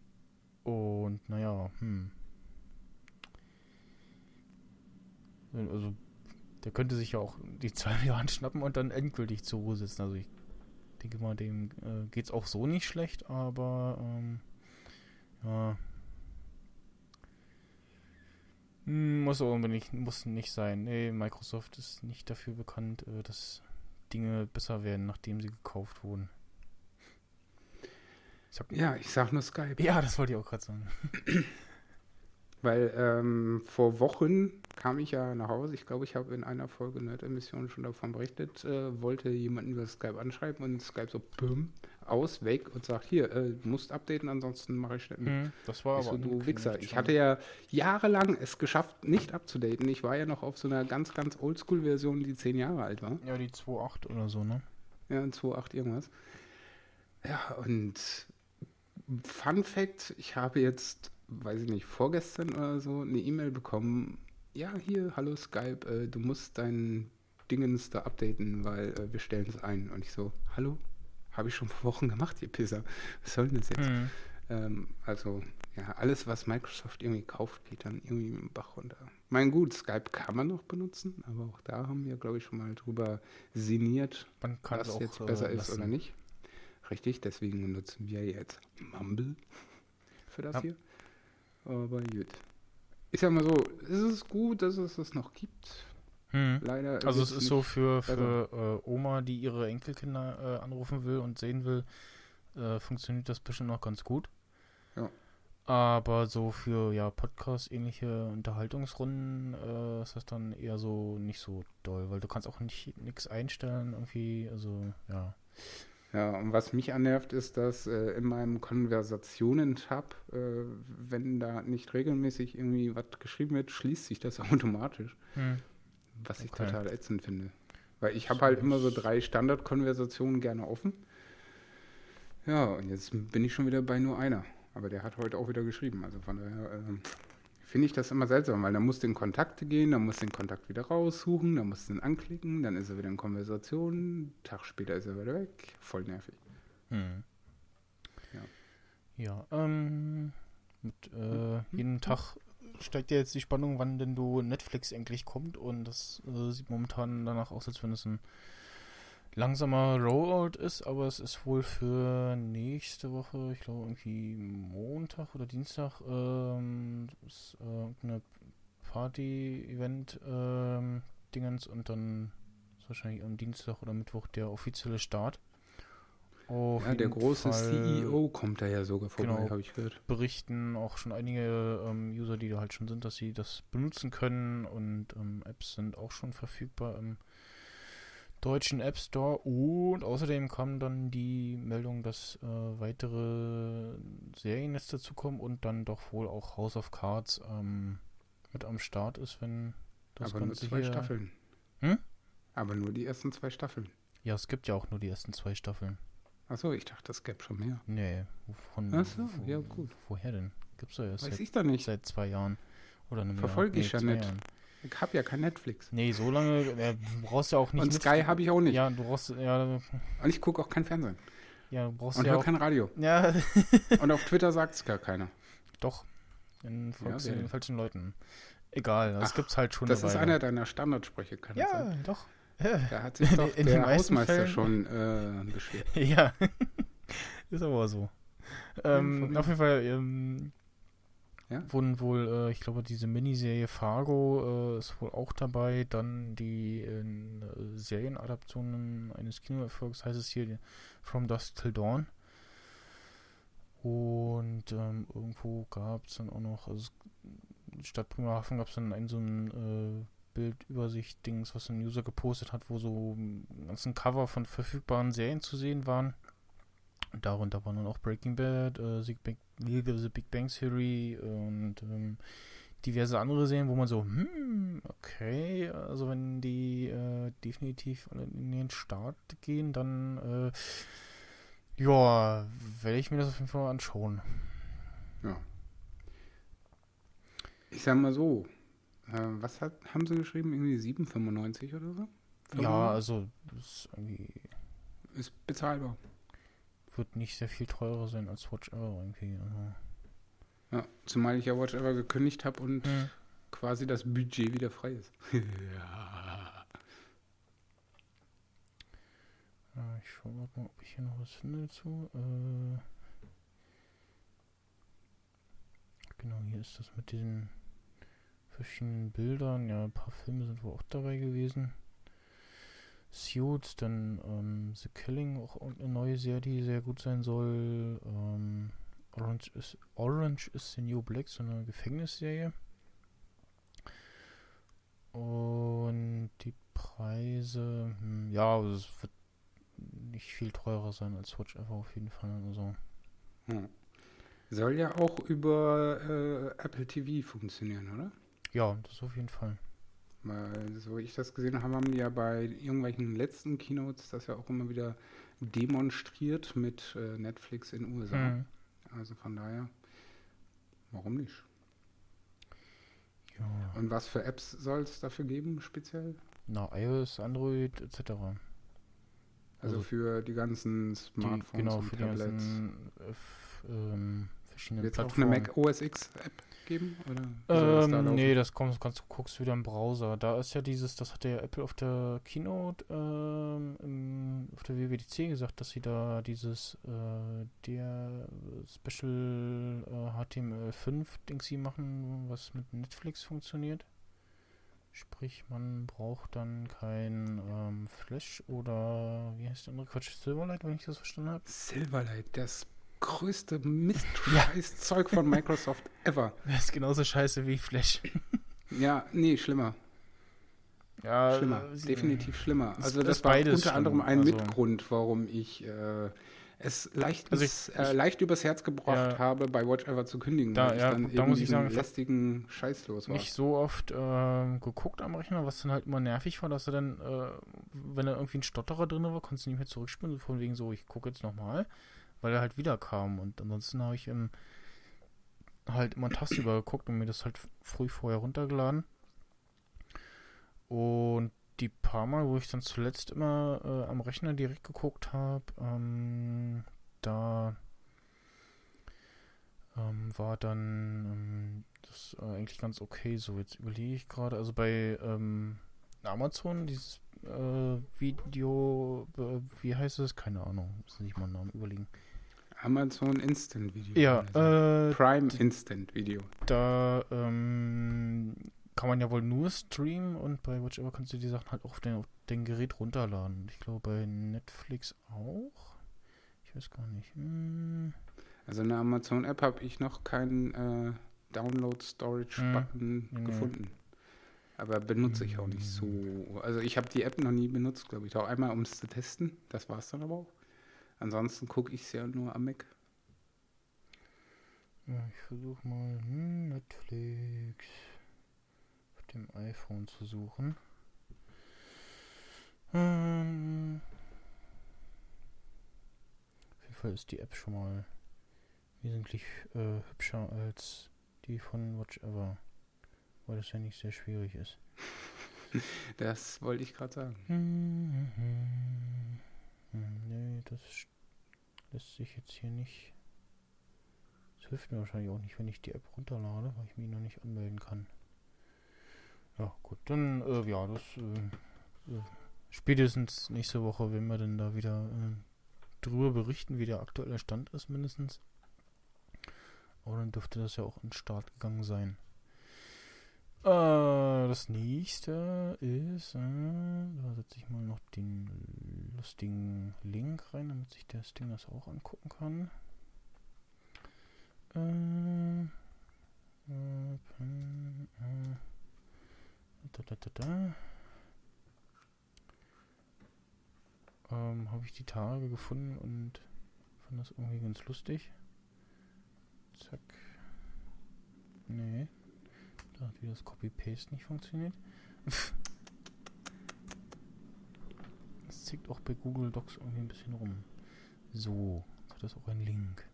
Und naja, hm. Also, der könnte sich ja auch die zwei Milliarden schnappen und dann endgültig zur Ruhe sitzen. Also ich denke mal, dem äh, geht's auch so nicht schlecht, aber ähm, ja. Hm, Muss aber nicht, muss nicht sein. Nee, Microsoft ist nicht dafür bekannt, äh, dass Dinge besser werden, nachdem sie gekauft wurden. Ich sag,
Ja, ich sag nur Skype.
ja, das wollte ich auch gerade sagen.
Weil ähm, vor Wochen kam ich ja nach Hause. Ich glaube, ich habe in einer Folge Nerd-Emission schon davon berichtet. Äh, wollte jemanden über Skype anschreiben und Skype so püm, aus, weg und sagt, hier, äh, du musst updaten, ansonsten mache ich nicht mit.
Hm, das war
Ich
aber
so, du Wichser. Ich hatte ja jahrelang es geschafft, nicht abzudaten. Ich war ja noch auf so einer ganz, ganz Oldschool-Version, die zehn Jahre alt war.
Ja, die 2.8 oder so, ne?
Ja, in 2.8 irgendwas. Ja, und Fun Fact, ich habe jetzt, weiß ich nicht, vorgestern oder so eine E-Mail bekommen. Ja, hier, hallo Skype, äh, du musst dein Dingens da updaten, weil äh, wir stellen es ein. Und ich so, hallo? Habe ich schon vor Wochen gemacht, ihr Pisser. Was soll denn das jetzt?
Hm.
Ähm, also, ja, alles, was Microsoft irgendwie kauft, geht dann irgendwie im Bach runter. Mein gut, Skype kann man noch benutzen, aber auch da haben wir, glaube ich, schon mal drüber sinniert, was jetzt
äh,
besser ist
lassen.
oder nicht. Richtig, deswegen nutzen wir jetzt Mumble für das
Ja.
hier. Aber gut. Ich sag mal so, es ist gut, dass es das noch gibt.
Hm.
Leider.
Also es ist so für, für äh, Oma, die ihre Enkelkinder äh, anrufen will und sehen will, äh, funktioniert das bestimmt noch ganz gut.
Ja.
Aber so für ja Podcast-ähnliche Unterhaltungsrunden äh, ist das dann eher so nicht so doll, weil du kannst auch nicht nichts einstellen irgendwie, also ja.
Ja, und was mich annervt, ist, dass äh, in meinem Konversationen-Tab, äh, wenn da nicht regelmäßig irgendwie was geschrieben wird, schließt sich das automatisch.
Hm.
Was ich
Okay.
total ätzend finde. Weil ich habe halt immer so drei Standardkonversationen gerne offen. Ja, und jetzt bin ich schon wieder bei nur einer. Aber der hat heute auch wieder geschrieben. Also von daher ähm, finde ich das immer seltsam, weil dann muss du in Kontakte gehen, dann muss den Kontakt wieder raussuchen, dann musst du ihn anklicken, dann ist er wieder in Konversation, einen Tag später ist er wieder weg. Voll nervig.
Hm.
Ja.
Ja, ähm, mit
Hm.
äh, jedem Tag steigt ja jetzt die Spannung, wann denn du Netflix endlich kommt und das äh, sieht momentan danach aus, als wenn es ein langsamer Rollout ist, aber es ist wohl für nächste Woche, ich glaube irgendwie Montag oder Dienstag, ähm, ist, äh, eine Party-Event ähm, Dingens und dann ist wahrscheinlich am Dienstag oder Mittwoch der offizielle Start. Auf
Ja, der große
Fall
CEO kommt da ja sogar vorbei,
Genau.
habe ich gehört.
berichten auch schon einige ähm, User, die da halt schon sind, dass sie das benutzen können und ähm, Apps sind auch schon verfügbar im deutschen App Store und außerdem kam dann die Meldung, dass äh, weitere Serien jetzt dazukommen und dann doch wohl auch House of Cards ähm, mit am Start ist, wenn das
Aber nur
Ganze
zwei
hier...
Staffeln.
Hm?
Aber nur die ersten zwei Staffeln.
Ja, es gibt ja auch nur die ersten zwei Staffeln.
Achso, ich dachte, es gäbe schon mehr.
Nee, von,
Ach so, ja, gut.
Woher denn? Gibt's ja erst
Weiß
seit,
ich doch nicht.
seit zwei Jahren. Oder einem
Verfolge
Jahr.
ich ja
zwei
nicht.
Jahren.
Ich habe ja kein Netflix.
Nee, so lange, äh, du brauchst ja auch nicht
Und Sky habe ich auch nicht.
Ja, du brauchst, ja,
Und ich gucke auch kein Fernsehen.
ja, du brauchst
Und
ja
höre
auch,
kein Radio.
ja,
Und auf Twitter sagt es gar keiner.
doch, folgst
Ja,
du
wer?
den falschen Leuten. Egal, das
Ach,
gibt's halt schon
Das ist einer deiner Standardsprüche, kann
Ja,
sein?
doch.
Da hat sich
In-
doch
in den
der Hausmeister
Fällen.
schon äh, beschwert.
ja, ist aber so. Ähm, auf jeden Fall ähm,
Ja?
wurden wohl, äh, ich glaube, diese Miniserie Fargo äh, ist wohl auch dabei. Dann die äh, Serienadaptionen eines Kinoerfolgs, heißt es hier, From Dusk Till Dawn. Und ähm, irgendwo gab es dann auch noch, also statt Bremerhaven gab es dann ein so ein äh, Bildübersicht-Dings, was ein User gepostet hat, wo so einen ganzen Cover von verfügbaren Serien zu sehen waren. Darunter waren dann auch Breaking Bad, äh, The, Big, The Big Bang Theory und ähm, diverse andere Serien, wo man so, hm, okay, also wenn die äh, definitiv in den Start gehen, dann äh, ja, werde ich mir das auf jeden Fall anschauen.
Ja. Ich sag mal so, äh, was hat, haben sie geschrieben? Irgendwie 7,95 oder so?
Ja, also ist irgendwie
Ist bezahlbar.
Wird nicht sehr viel teurer sein als Watch Ever irgendwie. Also,
Ja, zumal ich ja Watch Ever gekündigt habe und
hm.
quasi das Budget wieder frei ist. ja.
Ja, ich schaue mal, ob ich hier noch was finde dazu. Äh, genau, hier ist das mit diesen verschiedenen Bildern. Ja, ein paar Filme sind wohl auch dabei gewesen. Suits, dann ähm, The Killing, auch eine neue Serie, die sehr gut sein soll. Ähm, Orange is Orange is the New Black, so eine Gefängnisserie. Und die Preise, hm, ja, also es wird nicht viel teurer sein als Watch Ever auf jeden Fall. Also,
Hm. Soll ja auch über äh, Apple TV funktionieren, oder?
ja, das auf jeden Fall.
Weil, so ich das gesehen habe, haben die ja bei irgendwelchen letzten Keynotes das ja auch immer wieder demonstriert mit äh, Netflix in USA.
Hm.
Also von daher, warum nicht?
Ja.
Und was für Apps soll es dafür geben, speziell?
Na, iOS, Android etc.
Also
Also
für die ganzen
Die,
Smartphones
genau,
und
für die
Tablets.
ganzen äh, ähm,
Wird es auch eine. Mac OS X App geben? Oder da
Ähm,
laufen?
nee, das kommt, kannst du guckst wieder im Browser. Da ist ja dieses, das hatte ja Apple auf der Keynote ähm, im, auf der WWDC gesagt, dass sie da dieses äh, der Special äh, HTML5 Dingsy machen, was mit Netflix funktioniert. Sprich, man braucht dann kein ähm, Flash oder wie heißt der andere Quatsch Silverlight, wenn ich das verstanden habe.
Silverlight, das größte Mist-Scheiß-Zeug von Microsoft ever.
Das ist genauso scheiße wie Flash.
Ja, nee, schlimmer.
Ja,
Schlimmer.
äh,
Definitiv schlimmer. Also
ist
das war unter
schlimm,
anderem ein
also-
Mitgrund, warum ich äh, es leicht,
Also ich-
äh,
ich-
leicht übers Herz gebracht
Ja.
habe, bei Watch Ever zu kündigen,
Da-
weil
ja,
ich dann
da muss ich sagen,
lästigen Scheiß los war.
nicht so oft ähm, geguckt am Rechner, was dann halt immer nervig war, dass er dann, äh, wenn da irgendwie ein Stotterer drin war, konntest du nicht mehr zurückspielen, von wegen so, ich gucke jetzt nochmal, weil er halt wieder kam und ansonsten habe ich ähm, halt immer tagsüber geguckt und mir das halt früh vorher runtergeladen. Und die paar Mal, wo ich dann zuletzt immer äh, am Rechner direkt geguckt habe, ähm, da ähm, war dann ähm, das äh, eigentlich ganz okay. So, jetzt überlege ich gerade, also bei ähm, Amazon, dieses äh, Video, äh, wie heißt es? Keine Ahnung, muss nicht mal einen Namen überlegen.
Amazon Instant Video.
Ja,
also.
äh,
Prime Instant Video.
da ähm, kann man ja wohl nur streamen und bei Watch Ever kannst du die Sachen halt auch auf den, auf den Gerät runterladen. Ich glaube bei Netflix auch. Ich weiß gar nicht. Hm.
Also in der Amazon App habe ich noch keinen äh, Download Storage
Hm.
Button
Nee.
gefunden. Aber benutze ich auch nicht so. Also ich habe die App noch nie benutzt, glaube ich. Auch einmal, um es zu testen. Das war es dann aber auch. Ansonsten gucke ich es ja nur am Mac.
Ja, ich versuche mal hm, Netflix auf dem iPhone zu suchen. Ähm, auf jeden Fall ist die App schon mal wesentlich äh, hübscher als die von Watch Ever. Weil das ja nicht sehr schwierig ist.
Das wollte ich gerade sagen.
Hm, Nee, das sch- lässt sich jetzt hier nicht. Das hilft mir wahrscheinlich auch nicht, wenn ich die App runterlade, weil ich mich noch nicht anmelden kann. Ja, gut, dann, äh, ja, das, äh, äh, spätestens nächste Woche, wenn wir dann da wieder äh, drüber berichten, wie der aktuelle Stand ist, mindestens. Aber dann dürfte das ja auch in den Start gegangen sein. Äh, das nächste ist, äh, da setze ich mal noch den lustigen Link rein, damit sich das Ding das auch angucken kann. Äh, äh, äh, da, da, da, da. Ähm, habe ich die Tage gefunden und fand das irgendwie ganz lustig. Zack. Nee. Hat wieder das Copy-Paste nicht funktioniert. Das zickt auch bei Google Docs irgendwie ein bisschen rum. So, das auch einen Link.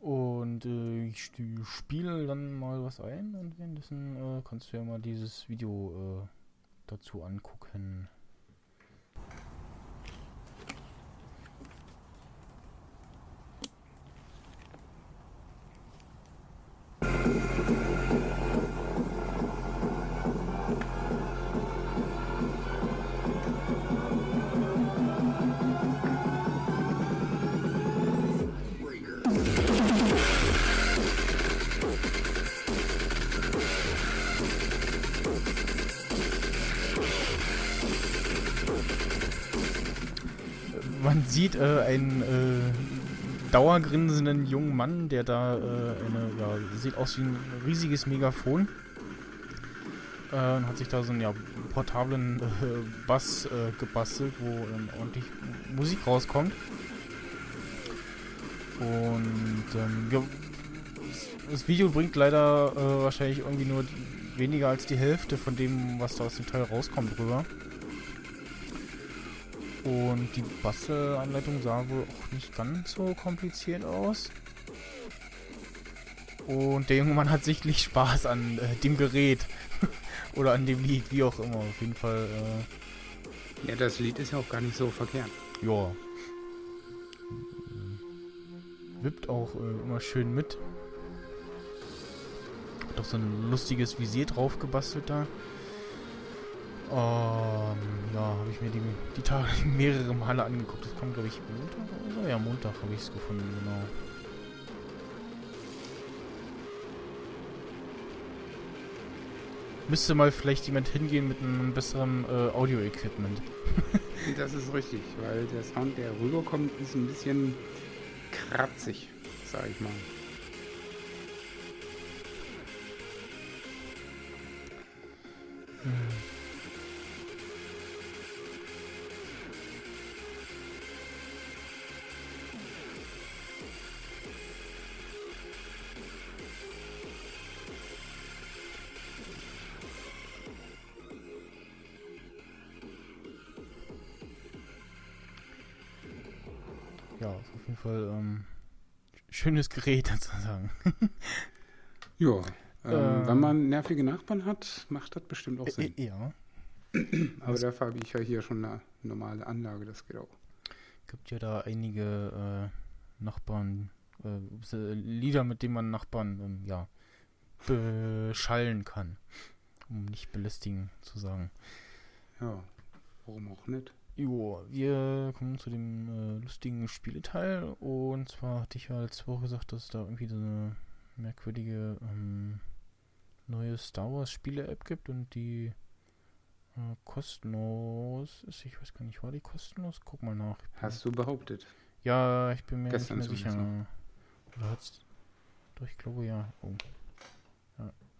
Und äh, ich spiele dann mal was ein und währenddessen äh, kannst du ja mal dieses Video äh, dazu angucken. Sieht äh, einen äh, dauergrinsenden jungen Mann, der da äh, eine, ja, sieht aus wie ein riesiges Megafon. Äh, hat sich da so einen ja, portablen äh, Bass äh, gebastelt, wo dann ordentlich Musik rauskommt. Und ähm, ja, das Video bringt leider äh, wahrscheinlich irgendwie nur weniger als die Hälfte von dem, was da aus dem Teil rauskommt, rüber. Und die Bastelanleitung sah wohl auch nicht ganz so kompliziert aus. Und der junge Mann hat sichtlich Spaß an äh, dem Gerät. Oder an dem Lied, wie auch immer. Auf jeden Fall, äh,
Ja, das Lied ist ja auch gar nicht so verkehrt.
ja. Wippt auch äh, immer schön mit. Hat auch so ein lustiges Visier drauf gebastelt da. Ähm, ja, habe ich mir die, die Tage mehrere Male angeguckt. Das kommt, glaube ich, Montag oder so. Ja, Montag habe ich es gefunden, genau. Müsste mal vielleicht jemand hingehen mit einem besseren äh, Audio-Equipment.
Das ist richtig, weil der Sound, der rüberkommt, ist ein bisschen kratzig, sag ich mal.
Ja, Fall ähm, schönes Gerät sozusagen.
Ja, ähm,
Ähm.
wenn man nervige Nachbarn hat, macht das bestimmt auch Sinn.
äh, ja.
Aber dafür habe ich ja hier schon eine normale Anlage, das geht auch.
gibt ja da einige äh, Nachbarn, äh, Lieder, mit denen man Nachbarn ähm, ja, beschallen kann. Um nicht belästigen zu sagen.
Ja, warum auch nicht?
Jo, wir kommen zu dem äh, lustigen Spieleteil. Und zwar hatte ich ja letzte Woche gesagt, dass es da irgendwie so eine merkwürdige ähm, neue Star Wars Spiele-App gibt und die äh, kostenlos ist. Ich weiß gar nicht, war die kostenlos? Guck mal nach.
Hast du behauptet?
Ja, ich bin mir
Gestern
nicht mehr sicher.
zumindest
Oder hat's. Doch, ich glaube ja. Oh.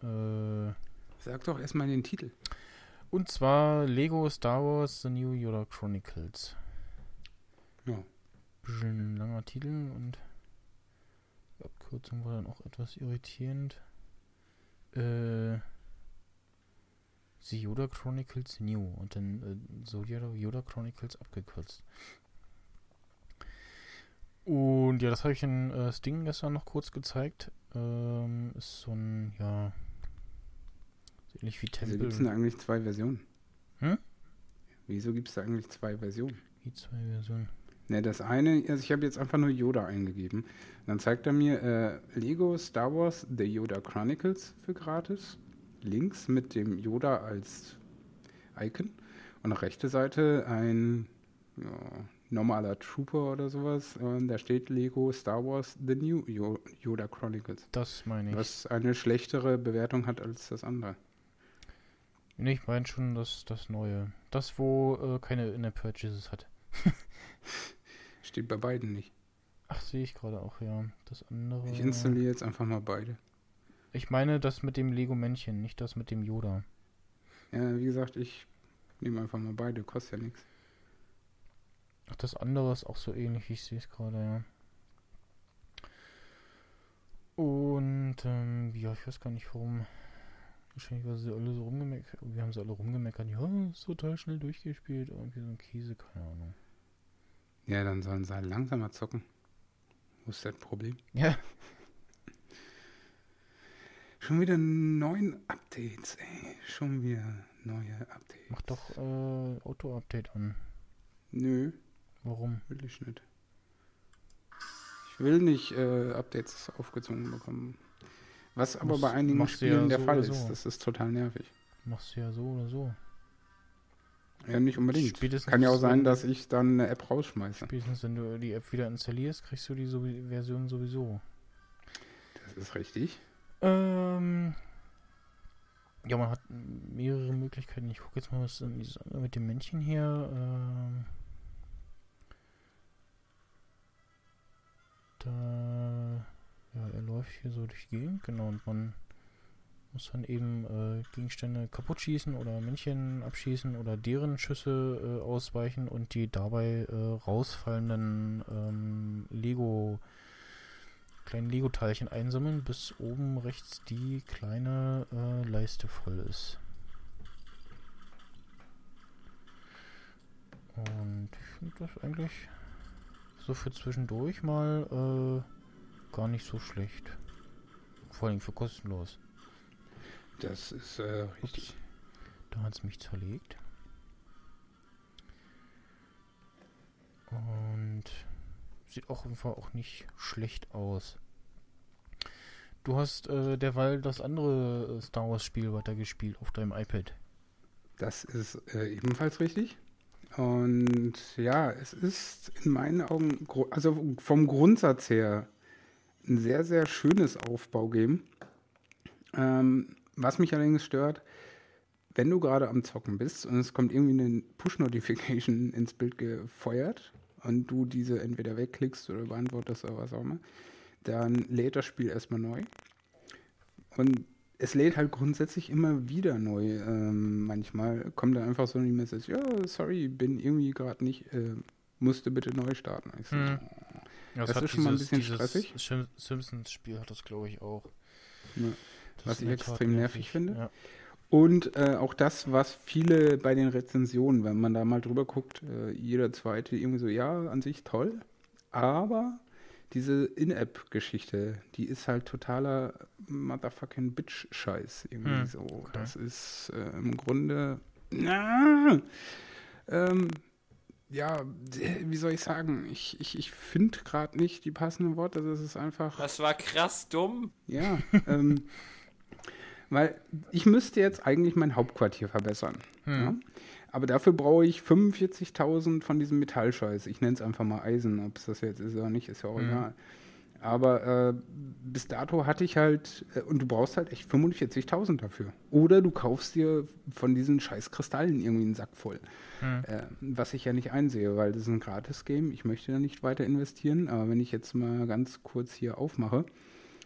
Ja. Äh,
Sag doch erstmal den Titel.
Und zwar Lego Star Wars The New Yoda Chronicles.
Ja.
Bisschen langer Titel und die Abkürzung war dann auch etwas irritierend. Äh. The Yoda Chronicles New und dann äh, so Yoda, Yoda Chronicles abgekürzt. Und ja, das habe ich in äh, Sting gestern noch kurz gezeigt. Ähm, ist so ein, ja, ähnlich wie
Wieso
Temple.
gibt es denn eigentlich zwei Versionen?
Hm?
Wieso gibt es da eigentlich zwei Versionen?
Wie zwei Versionen.
Ne, das eine, also ich habe jetzt einfach nur Yoda eingegeben. Dann zeigt er mir äh, Lego Star Wars The Yoda Chronicles für gratis. Links mit dem Yoda als Icon. Und auf rechte Seite ein ja, normaler Trooper oder sowas. Und da steht Lego Star Wars The New Yo Yoda Chronicles.
Das meine ich.
Was eine schlechtere Bewertung hat als das andere.
Nee, ich meine schon das, das Neue. Das, wo äh, keine In-App-Purchases hat.
Steht bei beiden nicht.
Ach, sehe ich gerade auch, ja. Das andere.
Ich installiere jetzt einfach mal beide.
Ich meine das mit dem Lego-Männchen, nicht das mit dem Yoda.
Ja, wie gesagt, ich nehme einfach mal beide, kostet ja nichts.
Ach, das andere ist auch so ähnlich, ich sehe es gerade, ja. Und, ähm, ja, ich weiß gar nicht warum. Wahrscheinlich, weil sie alle so rumgemeckert Wir haben sie alle rumgemeckert. Ja, ist total schnell durchgespielt. Irgendwie so ein Käse, keine Ahnung.
Ja, dann sollen sie halt langsamer zocken. Wo ist das Problem?
Ja.
Schon wieder neun Updates, ey. Schon wieder neue Updates.
Mach doch äh, Auto-Update an.
Nö,
Warum?
will ich nicht. Ich will nicht äh, Updates aufgezogen bekommen. Was aber bei einigen
du ja
Spielen der
so
Fall ist.
so.
Das ist total nervig.
Machst du ja so oder so.
Ja, nicht unbedingt.
Spätestens
Kann ja auch sein, dass ich dann eine App rausschmeiße.
Spätestens, wenn du die App wieder installierst, kriegst du die sowie- Version sowieso.
Das ist richtig.
Ähm. Ja, man hat mehrere Möglichkeiten. Ich gucke jetzt mal, was mit dem Männchen hier. Ähm, da. Ja, er läuft hier so durch die Gegend, genau, und man muss dann eben äh, Gegenstände kaputt schießen oder Männchen abschießen oder deren Schüsse äh, ausweichen und die dabei äh, rausfallenden ähm, Lego kleinen Lego-Teilchen einsammeln, bis oben rechts die kleine äh, Leiste voll ist. Und ich finde das eigentlich so für zwischendurch mal äh, gar nicht so schlecht. Vor allem für kostenlos.
Das ist äh, richtig.
Da hat es mich zerlegt. Und sieht auch auf jeden Fall auch nicht schlecht aus. Du hast äh, derweil das andere äh, Star Wars Spiel weitergespielt auf deinem iPad.
Das ist äh, ebenfalls richtig. Und ja, es ist in meinen Augen, also vom Grundsatz her, ein sehr, sehr schönes Aufbaugame. Ähm, was mich allerdings stört, wenn du gerade am Zocken bist und es kommt irgendwie eine Push-Notification ins Bild gefeuert und du diese entweder wegklickst oder beantwortest oder was auch immer, dann lädt das Spiel erstmal neu. Und es lädt halt grundsätzlich immer wieder neu. Ähm, manchmal kommt dann einfach so eine Message, ja, sorry, bin irgendwie gerade nicht, äh, musste bitte neu starten. Ich so, Oh. Das ist schon mal ein bisschen stressig.
Sim- Simpsons-Spiel hat das, glaube ich, auch.
Ja.
Das
Was ich extrem nervig finde.
Ja.
Und äh, auch das, was viele bei den Rezensionen, wenn man da mal drüber guckt, äh, jeder zweite irgendwie so, ja, an sich toll, aber diese In-App-Geschichte, die ist halt totaler motherfucking Bitch-Scheiß irgendwie
Hm,
so.
okay.
Das ist äh, im Grunde, na, ähm, ja, d- wie soll ich sagen, ich, ich, ich finde gerade nicht die passenden Worte, das ist einfach...
Das war krass dumm.
Ja, ähm, weil ich müsste jetzt eigentlich mein Hauptquartier verbessern.
Hm.
Ja? Aber dafür brauche ich 45.000 von diesem Metallscheiß. Ich nenne es einfach mal Eisen, ob es das jetzt ist oder nicht, ist ja auch
Mhm.
egal. Aber äh, bis dato hatte ich halt, äh, und du brauchst halt echt 45.000 dafür. Oder du kaufst dir von diesen scheiß Kristallen irgendwie einen Sack voll.
Hm.
Äh, was ich ja nicht einsehe, weil das ist ein Gratis-Game. Ich möchte da nicht weiter investieren. Aber wenn ich jetzt mal ganz kurz hier aufmache,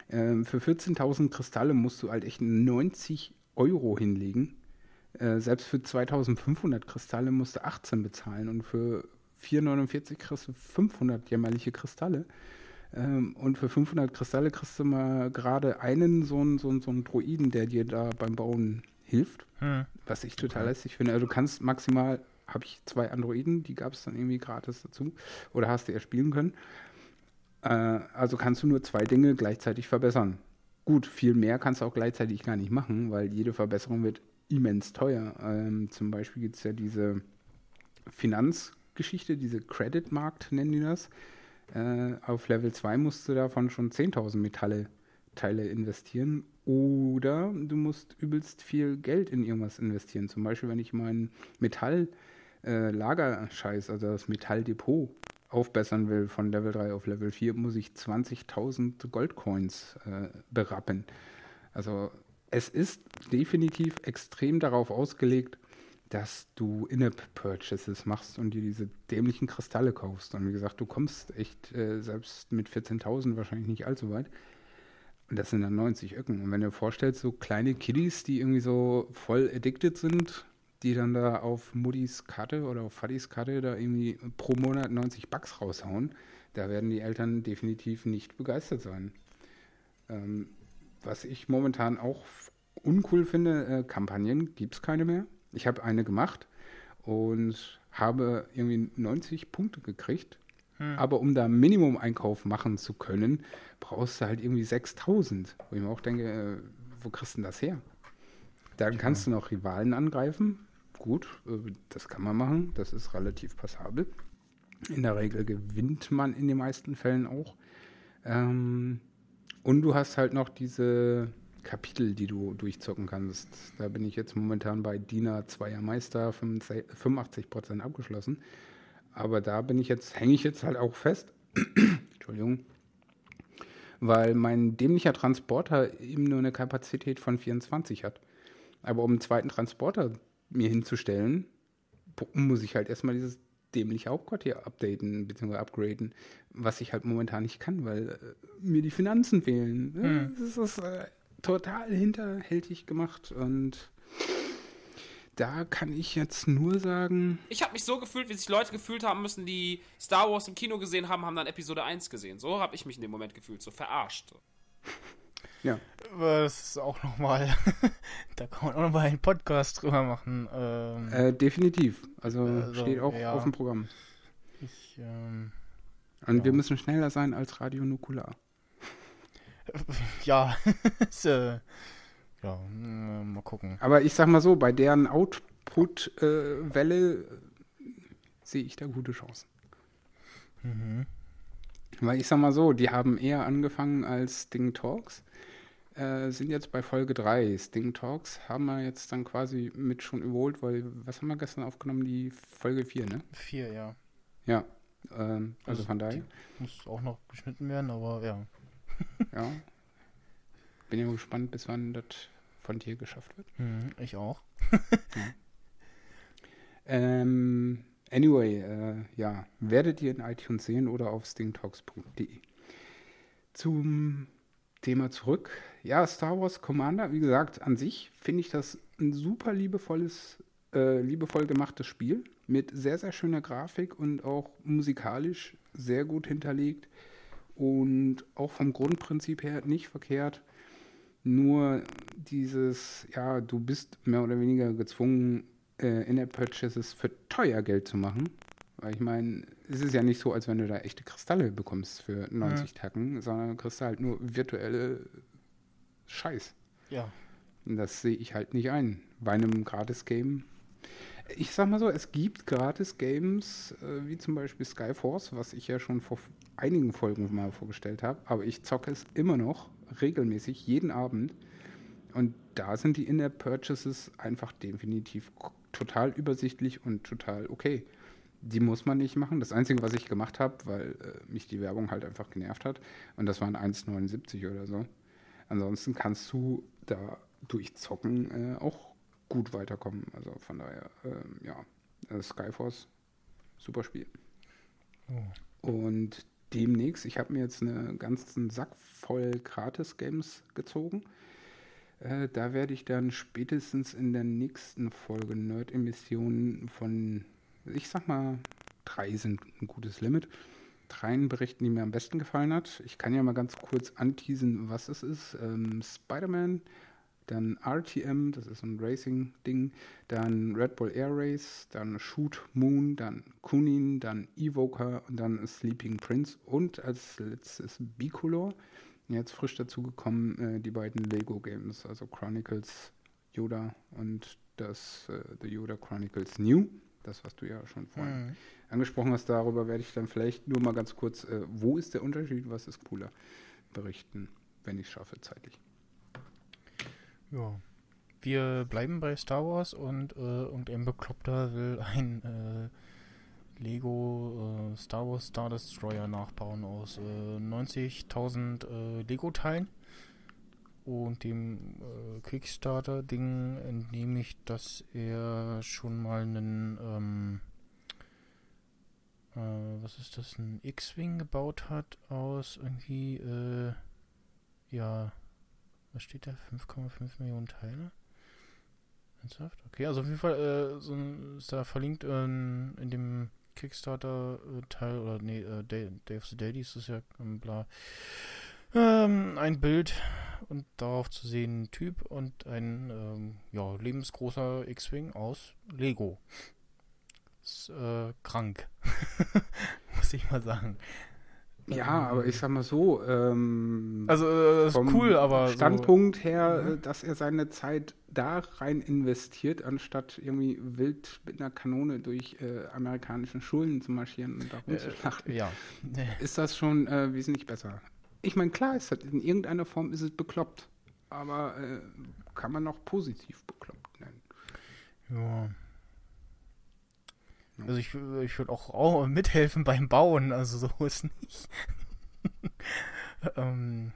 ähm, für 14.000 Kristalle musst du halt echt 90 Euro hinlegen. Äh, selbst für 2.500 Kristalle musst du 18 bezahlen und für 4,49 kriegst du 500 jämmerliche Kristalle. Ähm, und für 500 Kristalle kriegst du mal gerade einen so einen, so, einen, so einen Droiden, der dir da beim Bauen hilft.
Hm.
Was ich total lästig finde. Also du kannst maximal, habe ich zwei Androiden, die gab es dann irgendwie gratis dazu. Oder hast du ja spielen können. Äh, also kannst du nur zwei Dinge gleichzeitig verbessern. Gut, viel mehr kannst du auch gleichzeitig gar nicht machen, weil jede Verbesserung wird immens teuer. Ähm, zum Beispiel gibt es ja diese Finanzgeschichte, diese Credit-Markt nennen die das. Äh, auf Level 2 musst du davon schon 10.000 Metalle Teile investieren oder du musst übelst viel Geld in irgendwas investieren. Zum Beispiel, wenn ich meinen Metall-Lagerscheiß, also das Metalldepot, aufbessern will von Level 3 auf Level 4, muss ich 20.000 Goldcoins äh, berappen. Also es ist definitiv extrem darauf ausgelegt, dass du In-App-Purchases machst und dir diese dämlichen Kristalle kaufst. Und wie gesagt, du kommst echt äh, selbst mit 14.000 wahrscheinlich nicht allzu weit. Und das sind dann 90 Öcken. Und wenn du dir vorstellst, so kleine Kiddies, die irgendwie so voll addicted sind, die dann da auf Muddis Karte oder auf Fadis Karte da irgendwie pro Monat 90 Bucks raushauen, da werden die Eltern definitiv nicht begeistert sein. Ähm, was ich momentan auch uncool finde, äh, Kampagnen gibt es keine mehr. Ich habe eine gemacht und habe irgendwie 90 Punkte gekriegt. Aber um da Minimum-Einkauf machen zu können, brauchst du halt irgendwie 6000. Wo ich mir auch denke, äh, wo kriegst du denn das her? Dann kannst du noch Rivalen angreifen. Gut, äh, das kann man machen. Das ist relativ passabel. In der Regel gewinnt man in den meisten Fällen auch. Ähm, und du hast halt noch diese Kapitel, die du durchzocken kannst. Da bin ich jetzt momentan bei DINA 2er Meister 85% abgeschlossen. Aber da bin ich jetzt, hänge ich jetzt halt auch fest. Entschuldigung. Weil mein dämlicher Transporter eben nur eine Kapazität von 24 hat. Aber um einen zweiten Transporter mir hinzustellen, muss ich halt erstmal dieses dämliche Hauptquartier updaten bzw. upgraden, was ich halt momentan nicht kann, weil äh, mir die Finanzen fehlen.
Hm.
Das ist äh, total hinterhältig gemacht und da kann ich jetzt nur sagen,
Ich habe mich so gefühlt, wie sich Leute gefühlt haben müssen, die Star Wars im Kino gesehen haben, haben dann Episode 1 gesehen. So habe ich mich in dem Moment gefühlt, so verarscht.
ja,
Das ist auch nochmal, da kann man auch nochmal einen Podcast drüber machen. Ähm,
äh, definitiv. Also,
Also,
steht auch
ja.
auf dem Programm.
ich, ähm,
Und wir
Ja.
müssen schneller sein als Radio Nukular.
ja, ist, äh, ja, äh, mal gucken.
Aber ich sag mal so, bei deren Output-Welle sehe ich da gute Chancen.
Mhm.
Weil ich sag mal so, die haben eher angefangen als Sting Talks, äh, sind jetzt bei Folge 3. Sting Talks haben wir jetzt dann quasi mit schon überholt, weil, was haben wir gestern aufgenommen? Die Folge 4, ne?
Vier, ja.
Ja. Ähm, also,
Also
von daher,
Muss auch noch geschnitten werden, aber ja.
Ja. Bin ja gespannt, bis wann das von dir geschafft wird.
Mhm, ich auch.
Ähm, anyway, äh, ja, werdet ihr in iTunes sehen oder auf stingtalks.de. Zum Thema zurück. Ja, Star Wars Commander, wie gesagt, an sich finde ich das ein super liebevolles, äh, liebevoll gemachtes Spiel mit sehr, sehr schöner Grafik und auch musikalisch sehr gut hinterlegt und auch vom Grundprinzip her nicht verkehrt. Nur dieses, ja, du bist mehr oder weniger gezwungen, äh, In-App-Purchases für teuer Geld zu machen. Weil ich meine, es ist ja nicht so, als wenn du da echte Kristalle bekommst für 90 Tacken, sondern du kriegst halt nur virtuelle Scheiß.
Ja.
Und das sehe ich halt nicht ein. Bei einem Gratis-Game. Ich sag mal so, es gibt Gratis-Games, äh, wie zum Beispiel Skyforce, was ich ja schon vor einigen Folgen mal vorgestellt habe, aber ich zocke es immer noch regelmäßig, jeden Abend. Und da sind die In-App-Purchases einfach definitiv total übersichtlich und total okay. Die muss man nicht machen. Das Einzige, was ich gemacht habe, weil äh, mich die Werbung halt einfach genervt hat, und das waren 1,79 oder so. Ansonsten kannst du da durch Zocken äh, auch gut weiterkommen. Also von daher, ähm, ja, äh, Skyforce, super Spiel. Und demnächst, ich habe mir jetzt einen ganzen Sack voll Gratis-Games gezogen. Äh, da werde ich dann spätestens in der nächsten Folge Nerd-Emissionen von, ich sag mal, drei sind ein gutes Limit. Dreien berichten, die mir am besten gefallen hat. Ich kann ja mal ganz kurz anteasen, was es ist. Ähm, Spider-Man, dann RTM, das ist ein Racing-Ding, dann Red Bull Air Race, dann Shoot Moon, dann Kunin, dann Evoker und dann Sleeping Prince und als letztes Bicolor. Jetzt frisch dazu gekommen äh, die beiden Lego Games, also Chronicles Yoda und das äh, The Yoda Chronicles New, das was du ja schon vorhin
Mhm.
angesprochen hast, darüber werde ich dann vielleicht nur mal ganz kurz, äh, wo ist der Unterschied, was ist cooler, berichten, wenn ich es schaffe zeitlich.
Ja. Wir bleiben bei Star Wars und äh, irgendein Bekloppter will ein äh, Lego äh, Star Wars Star Destroyer nachbauen aus äh, 90.000 äh, Lego-Teilen. Und dem äh, Kickstarter-Ding entnehme ich, dass er schon mal einen, ähm, äh, was ist das, ein X-Wing gebaut hat aus irgendwie, ja, was steht da? 5,5 Millionen Teile? Ernsthaft? Okay, also auf jeden Fall äh, so ist da verlinkt ähm, in dem Kickstarter-Teil, oder nee, äh, Day, Day of the Daily ist das ja, ähm, bla. Ähm, ein Bild und darauf zu sehen ein Typ und ein ähm, ja, lebensgroßer X-Wing aus Lego. Ist äh, krank. Muss ich mal sagen.
Ja, aber ich sag mal so, ähm,
Also, äh, ist
vom
cool, aber.
Standpunkt her,
Ja.
äh, dass er seine Zeit da rein investiert, anstatt irgendwie wild mit einer Kanone durch äh, amerikanischen Schulen zu marschieren und da
So,
rumzuschlachten,
äh, ja.
ist das schon äh, wesentlich besser. Ich meine, klar, ist das, in irgendeiner Form ist es bekloppt, aber äh, kann man noch positiv bekloppt nennen.
Ja. Also ich, ich würde auch, auch mithelfen beim Bauen, also so ist nicht. ähm,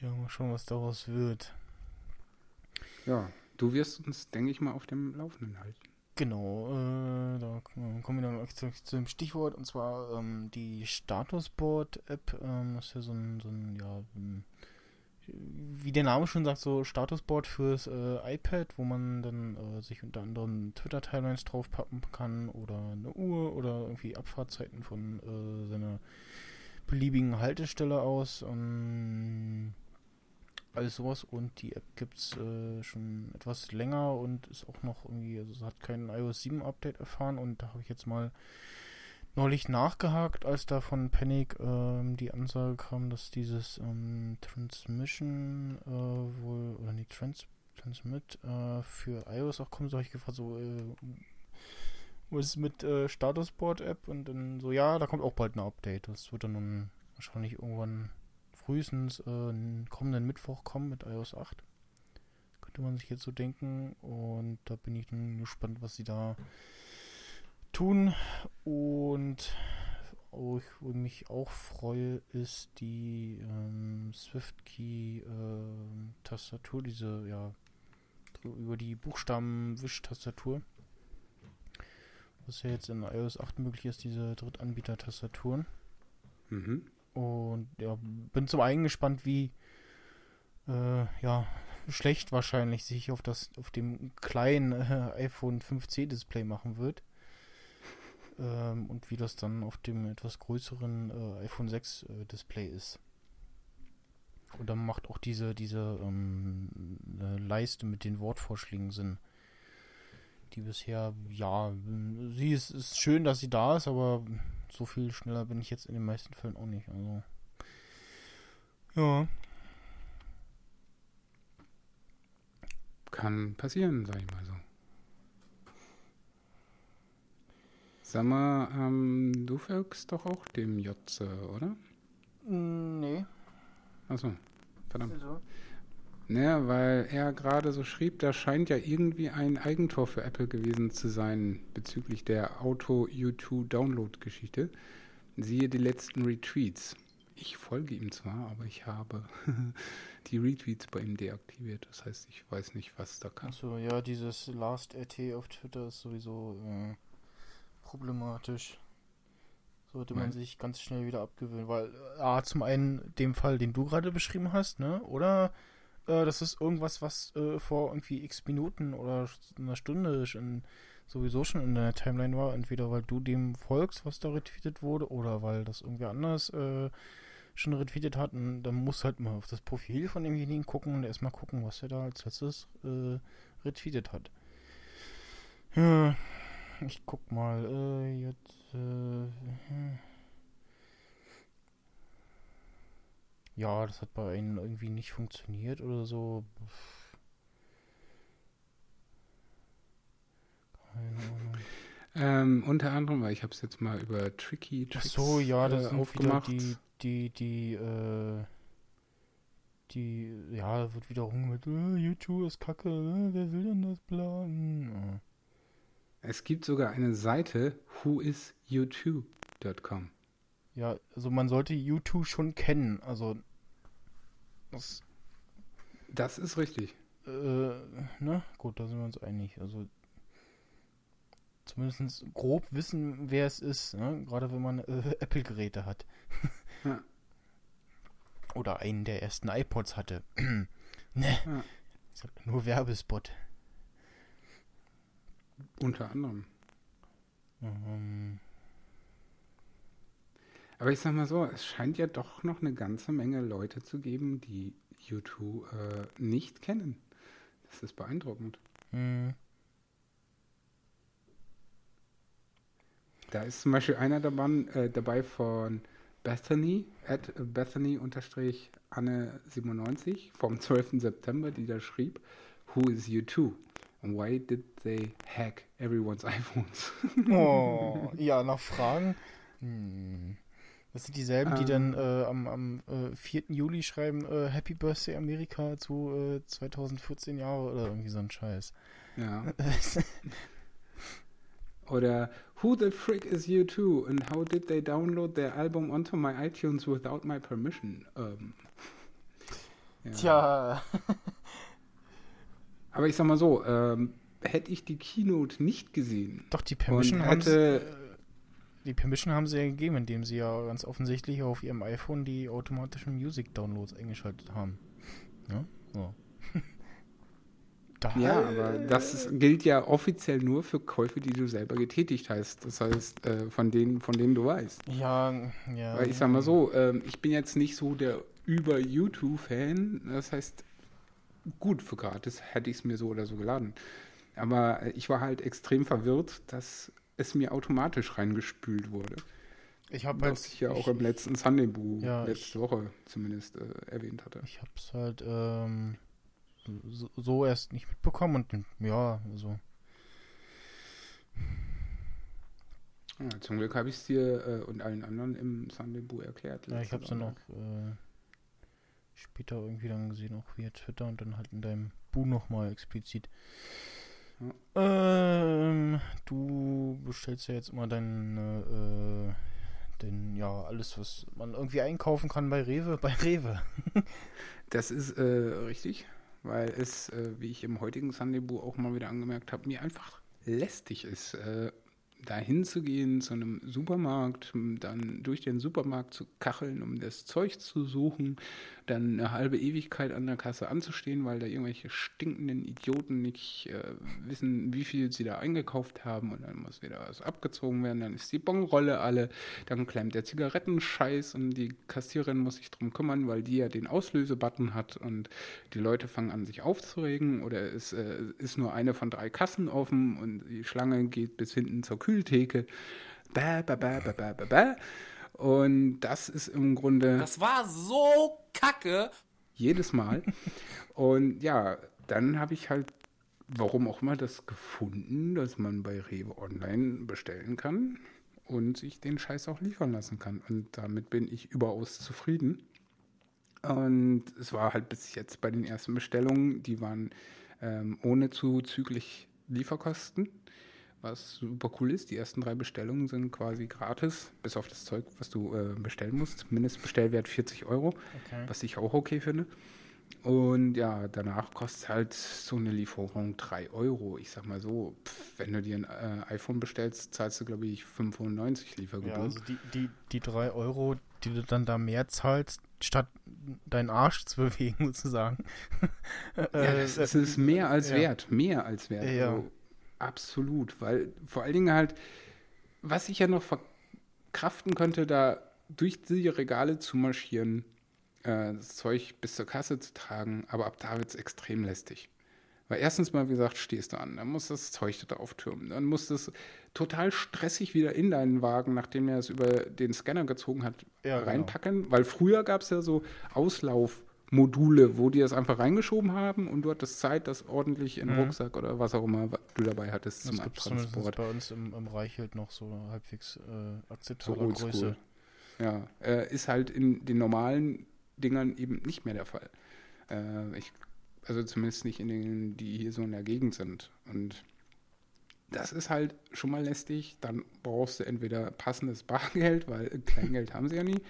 ja, mal schauen, was daraus wird.
Ja, du wirst uns, denke ich mal, auf dem Laufenden halten.
Genau, äh, da kommen wir dann zu, zu dem Stichwort und zwar ähm, die Statusboard-App. Ähm, das ist ja so ein, so ein ja, wie der Name schon sagt, so Statusboard fürs äh, iPad, wo man dann äh, sich unter anderem Twitter-Timelines draufpappen kann oder eine Uhr oder irgendwie Abfahrtzeiten von äh, seiner beliebigen Haltestelle aus. Ähm, alles sowas und die App gibt's äh, schon etwas länger und ist auch noch irgendwie, also es hat kein iOS 7 Update erfahren und da habe ich jetzt mal neulich nachgehakt, als da von Panic ähm, die Ansage kam, dass dieses ähm, Transmission äh, wohl, oder nee, Trans Transmit äh, für iOS auch kommt, so habe ich gefragt, so, äh, was ist mit äh, Statusboard-App und dann so, ja, da kommt auch bald ein Update. Das wird dann nun wahrscheinlich irgendwann frühestens äh, kommenden Mittwoch kommen mit iOS 8. Könnte man sich jetzt so denken. Und da bin ich dann gespannt, was sie da tun. Und wo ich mich auch freue, ist die ähm, SwiftKey-Tastatur, diese, ja, über die Buchstaben-Wisch-Tastatur. Was ja jetzt in iOS 8 möglich ist, diese Drittanbieter-Tastaturen.
Mhm.
Und ja, bin zum einen gespannt, wie äh, ja, schlecht wahrscheinlich sich auf das auf dem kleinen äh, iPhone 5C Display machen wird. Ähm, und wie das dann auf dem etwas größeren äh, iPhone 6 äh, Display ist. Und dann macht auch diese, diese ähm, äh, Leiste mit den Wortvorschlägen Sinn. Die bisher, ja, sie ist, ist schön, dass sie da ist, aber so viel schneller bin ich jetzt in den meisten Fällen auch nicht. Also. Ja.
Kann passieren, sag ich mal so. Sag mal, ähm, du folgst doch auch dem Jotze, oder?
Nee.
Achso, verdammt.
Also.
Naja, weil er gerade so schrieb, da scheint ja irgendwie ein Eigentor für Apple gewesen zu sein bezüglich der Auto-U2-Download-Geschichte. Siehe die letzten Retweets. Ich folge ihm zwar, aber ich habe die Retweets bei ihm deaktiviert. Das heißt, ich weiß nicht, was da kam.
Achso, ja, dieses Last RT auf Twitter ist sowieso äh, problematisch. Sollte man sich ganz schnell wieder abgewöhnen, weil, äh, ah, zum einen dem Fall, den du gerade beschrieben hast, ne? Oder äh, das ist irgendwas, was äh, vor irgendwie x Minuten oder einer Stunde schon, sowieso schon in deiner Timeline war. Entweder weil du dem folgst, was da retweetet wurde, oder weil das irgendwer anders äh, schon retweetet hat. Und dann musst du halt mal auf das Profil von demjenigen gucken und erstmal gucken, was er da als letztes äh, retweetet hat. Ja, ich guck mal, äh, jetzt, äh, hm. ja, das hat bei ihnen irgendwie nicht funktioniert oder so. Keine Ahnung.
Ähm, unter anderem, weil ich habe es jetzt mal über Tricky
Ach
Tricks
so, ja, das
äh,
sind wieder
aufgemacht.
die, die, die, äh, die, ja, wird wieder rumgehört, äh, YouTube ist kacke, äh, wer will denn das planen?
Es gibt sogar eine Seite whoisyou2.com.
Ja, also man sollte YouTube schon kennen, also, das,
Das ist richtig.
äh, ne, gut, da sind wir uns einig, also, zumindest grob wissen, wer es ist, ne? gerade wenn man äh, Apple-Geräte hat.
Ja.
Oder einen der ersten iPods hatte. ne,
Ja.
nur Werbespot.
Unter anderem.
Ähm,
Aber ich sag mal so, es scheint ja doch noch eine ganze Menge Leute zu geben, die YouTube äh, nicht kennen. Das ist beeindruckend.
hm,
Da ist zum Beispiel einer dabei, äh, dabei von Bethany, at Bethany-Anne97 vom 12. September, die da schrieb, Who is U2? Why did they hack everyone's iPhones?
Oh, ja, noch Fragen? Hm. Das sind dieselben, die dann
Ähm.
äh, am, am äh, 4. Juli schreiben, äh, Happy Birthday Amerika zu äh, 2014 Jahre oder irgendwie so ein Scheiß.
ja. Oder Who the frick is U2 and how did they download their album onto my iTunes without my permission? Ähm, ja.
Tja,
Aber ich sag mal so, ähm, hätte ich die Keynote nicht gesehen
doch, die Permission haben sie, äh, die Permission haben sie ja gegeben, indem sie ja ganz offensichtlich auf ihrem iPhone die automatischen Music-Downloads eingeschaltet haben. Ja, so. da,
ja, aber das ist, gilt ja offiziell nur für Käufe, die du selber getätigt hast. Das heißt, äh, von denen, von denen du weißt.
Ja, ja.
Weil ich sag mal so, ähm, ich bin jetzt nicht so der über YouTube-Fan. Das heißt, gut, für gratis hätte ich es mir so oder so geladen. Aber äh, ich war halt extrem verwirrt, dass es mir automatisch reingespült wurde.
Ich habe halt,
Was ich ja auch
ich,
im letzten Sunday Boo
Ja,
letzte
ich-
Woche zumindest äh, erwähnt hatte.
ich hab's halt ähm, so, so erst nicht mitbekommen und ja, also
Ja, zum Glück habe ich es dir äh, und allen anderen im Sunday Boo erklärt.
ja, ich
letzte
hab's dann auch äh, später irgendwie dann gesehen, auch via Twitter und dann halt in deinem Bu nochmal explizit. Ähm, du bestellst ja jetzt immer deine, äh, den, ja, alles, was man irgendwie einkaufen kann bei Rewe, bei Rewe.
Das ist äh, richtig, weil es, äh, wie ich im heutigen Sunday Boo auch mal wieder angemerkt habe, mir einfach lästig ist, äh, da hinzugehen zu einem Supermarkt, dann durch den Supermarkt zu kacheln, um das Zeug zu suchen, dann eine halbe Ewigkeit an der Kasse anzustehen, weil da irgendwelche stinkenden Idioten nicht äh, wissen, wie viel sie da eingekauft haben und dann muss wieder was abgezogen werden, dann ist die Bonrolle alle, dann klemmt der Zigarettenscheiß und die Kassiererin muss sich drum kümmern, weil die ja den Auslösebutton hat und die Leute fangen an, sich aufzuregen oder es äh, ist nur eine von drei Kassen offen und die Schlange geht bis hinten zur Kühltheke. Bäh, bäh, bäh, bäh, bäh, bäh, bäh. Und das ist im Grunde
Das war so kacke.
jedes Mal. Und ja, dann habe ich halt, warum auch immer, das gefunden, dass man bei Rewe online bestellen kann und sich den Scheiß auch liefern lassen kann. Und damit bin ich überaus zufrieden. Und es war halt bis jetzt bei den ersten Bestellungen, die waren ähm, ohne zuzüglich Lieferkosten, was super cool ist. Die ersten drei Bestellungen sind quasi gratis, bis auf das Zeug, was du äh, bestellen musst. Mindestbestellwert 40 Euro
Okay.
was ich auch okay finde. Und ja, danach kostet halt so eine Lieferung 3 Euro. Ich sag mal so, pff, wenn du dir ein äh, iPhone bestellst, zahlst du, glaube ich, 95
Ja,
Liefergebühren.
also die, die, die drei Euro, die du dann da mehr zahlst, statt deinen Arsch zu bewegen, sozusagen.
Ja,
Äh,
das, das ist mehr als
ja.
wert, mehr als wert.
Ja.
Also, absolut, weil vor allen Dingen halt, was ich ja noch verkraften könnte, da durch die Regale zu marschieren, äh, das Zeug bis zur Kasse zu tragen, aber ab da wird es extrem lästig. Weil erstens mal, wie gesagt, stehst du an, dann musst du das Zeug da auftürmen, dann musst du es total stressig wieder in deinen Wagen, nachdem er es über den Scanner gezogen hat,
Ja, genau.
reinpacken. Weil früher gab es ja so Auslaufmodule, wo die das einfach reingeschoben haben und du hattest Zeit, das ordentlich in den
Mhm.
Rucksack oder was auch immer du dabei hattest
das
zum Abtransport.
bei uns im, im Reichelt noch so halbwegs äh,
So
akzeptabler
oldschool.
Größe.
Ja, äh, ist halt in den normalen Dingern eben nicht mehr der Fall. Äh, ich, also zumindest nicht in denen, die hier so in der Gegend sind. Und das ist halt schon mal lästig. Dann brauchst du entweder passendes Bargeld, weil Kleingeld haben sie ja nie.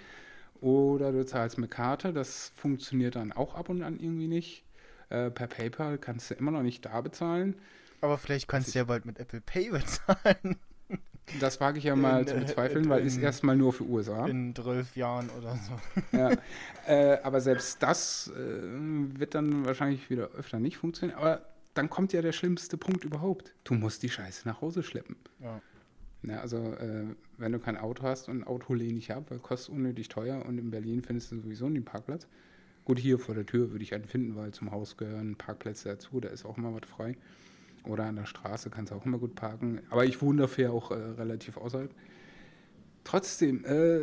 Oder du zahlst mit Karte. Das funktioniert dann auch ab und an irgendwie nicht. Äh, per PayPal kannst du immer noch nicht da bezahlen.
Aber vielleicht kannst du ja bald mit Apple Pay bezahlen.
Das wage ich ja mal
In,
zu
äh,
bezweifeln, weil ist
in-
erstmal nur für USA.
In zwölf Jahren oder so.
Ja, äh, aber selbst das äh, wird dann wahrscheinlich wieder öfter nicht funktionieren. Aber dann kommt ja der schlimmste Punkt überhaupt. Du musst die Scheiße nach Hause schleppen.
Ja.
Ja, also, äh, wenn du kein Auto hast und ein Auto lehne ich ab, weil kostet unnötig teuer und in Berlin findest du sowieso nie einen Parkplatz. Gut, hier vor der Tür würde ich einen finden, weil zum Haus gehören Parkplätze dazu, da ist auch immer was frei. Oder an der Straße kannst du auch immer gut parken. Aber ich wohne dafür auch äh, relativ außerhalb. Trotzdem, äh,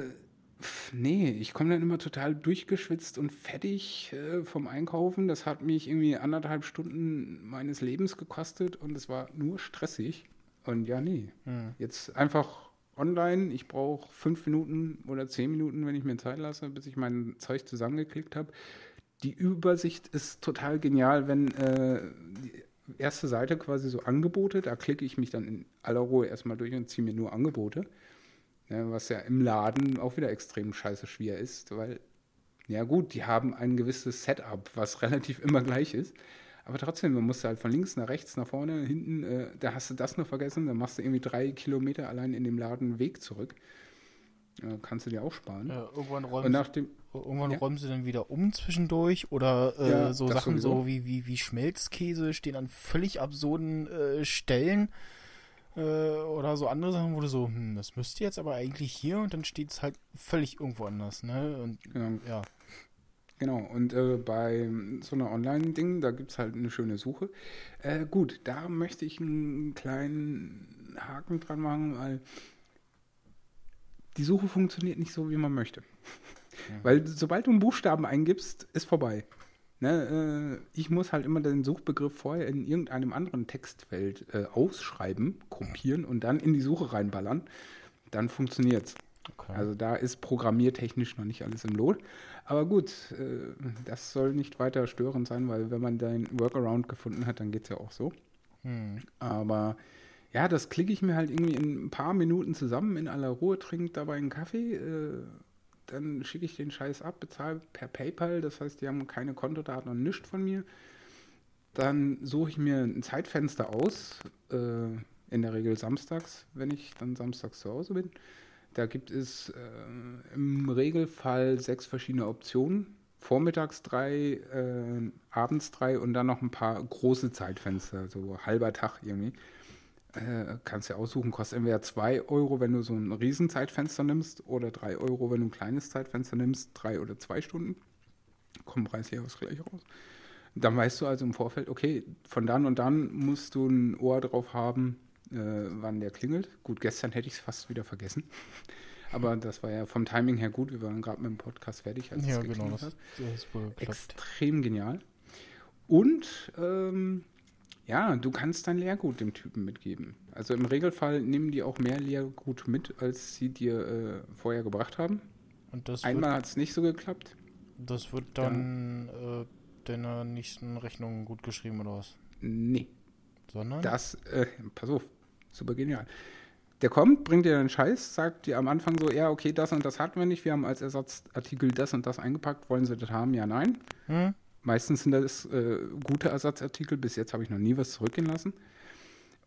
nee, ich komme dann immer total durchgeschwitzt und fettig äh, vom Einkaufen. Das hat mich irgendwie anderthalb Stunden meines Lebens gekostet und es war nur stressig. Und ja, nee. Jetzt einfach online. Ich brauche fünf Minuten oder zehn Minuten, wenn ich mir Zeit lasse, bis ich mein Zeug zusammengeklickt habe. Die Übersicht ist total genial, wenn äh, die erste Seite quasi so Angebote, da klicke ich mich dann in aller Ruhe erstmal durch und ziehe mir nur Angebote. Ja, was ja im Laden auch wieder extrem scheiße schwer ist, weil, ja gut, die haben ein gewisses Setup, was relativ immer gleich ist. Aber trotzdem, man muss halt von links nach rechts, nach vorne, hinten, äh, da hast du das noch vergessen, dann machst du irgendwie drei Kilometer allein in dem Laden Weg zurück. Ja, kannst du dir auch sparen.
Ja, irgendwann
Und
räumen,
nach dem,
irgendwann
ja.
räumen sie dann wieder um zwischendurch oder äh,
Ja,
so Sachen
sowieso.
so wie, wie, wie Schmelzkäse stehen an völlig absurden äh, Stellen äh, oder so andere Sachen, wo du so, hm, das müsste jetzt aber eigentlich hier und dann steht es halt völlig irgendwo anders, ne? Und
genau,
ja,
Genau, und äh, bei so einer Online-Ding, da gibt es halt eine schöne Suche. Äh, gut, da möchte ich einen kleinen Haken dran machen, weil die Suche funktioniert nicht so, wie man möchte. Weil sobald du einen Buchstaben eingibst, ist vorbei. Ne, äh, ich muss halt immer den Suchbegriff vorher in irgendeinem anderen Textfeld äh, ausschreiben, kopieren und dann in die Suche reinballern. Dann funktioniert's.
okay.
Also da ist programmiertechnisch noch nicht alles im Lot. Aber gut, äh, das soll nicht weiter störend sein, weil wenn man den Workaround gefunden hat, dann geht es ja auch so.
hm.
Aber ja, das klicke ich mir halt irgendwie in ein paar Minuten zusammen, in aller Ruhe, trinke dabei einen Kaffee, äh, dann schicke ich den Scheiß ab, bezahle per PayPal, das heißt, die haben keine Kontodaten und nichts von mir. Dann suche ich mir ein Zeitfenster aus, äh, in der Regel samstags, wenn ich dann samstags zu Hause bin. Da gibt es äh, im Regelfall sechs verschiedene Optionen. Vormittags drei, äh, abends drei und dann noch ein paar große Zeitfenster, so halber Tag irgendwie. Äh, kannst du ja aussuchen, kostet entweder 2 Euro, wenn du so ein Riesenzeitfenster nimmst, oder 3 Euro, wenn du ein kleines Zeitfenster nimmst, drei oder zwei Stunden. Kommt preislich Ausgleich raus. Dann weißt du also im Vorfeld, okay, von dann und dann musst du ein Ohr drauf haben, wann der klingelt. Gut, gestern hätte ich es fast wieder vergessen. Aber das war ja vom Timing her gut. Wir waren gerade mit dem Podcast fertig, als
ja,
es
genau, das,
hat.
das.
Extrem genial. Und ähm, ja, du kannst dein Lehrgut dem Typen mitgeben. Also im Regelfall nehmen die auch mehr Lehrgut mit, als sie dir äh, vorher gebracht haben. Einmal hat es nicht so geklappt.
das wird dann äh, deiner nächsten Rechnung gut geschrieben oder was?
Nee,
Sondern?
das, äh, pass auf, super genial. Der kommt, bringt dir den Scheiß, sagt dir am Anfang so, ja, okay, das und das hatten wir nicht, wir haben als Ersatzartikel das und das eingepackt, wollen Sie das haben? Ja, nein.
Hm?
Meistens sind das äh, gute Ersatzartikel. Bis jetzt habe ich noch nie was zurückgehen lassen.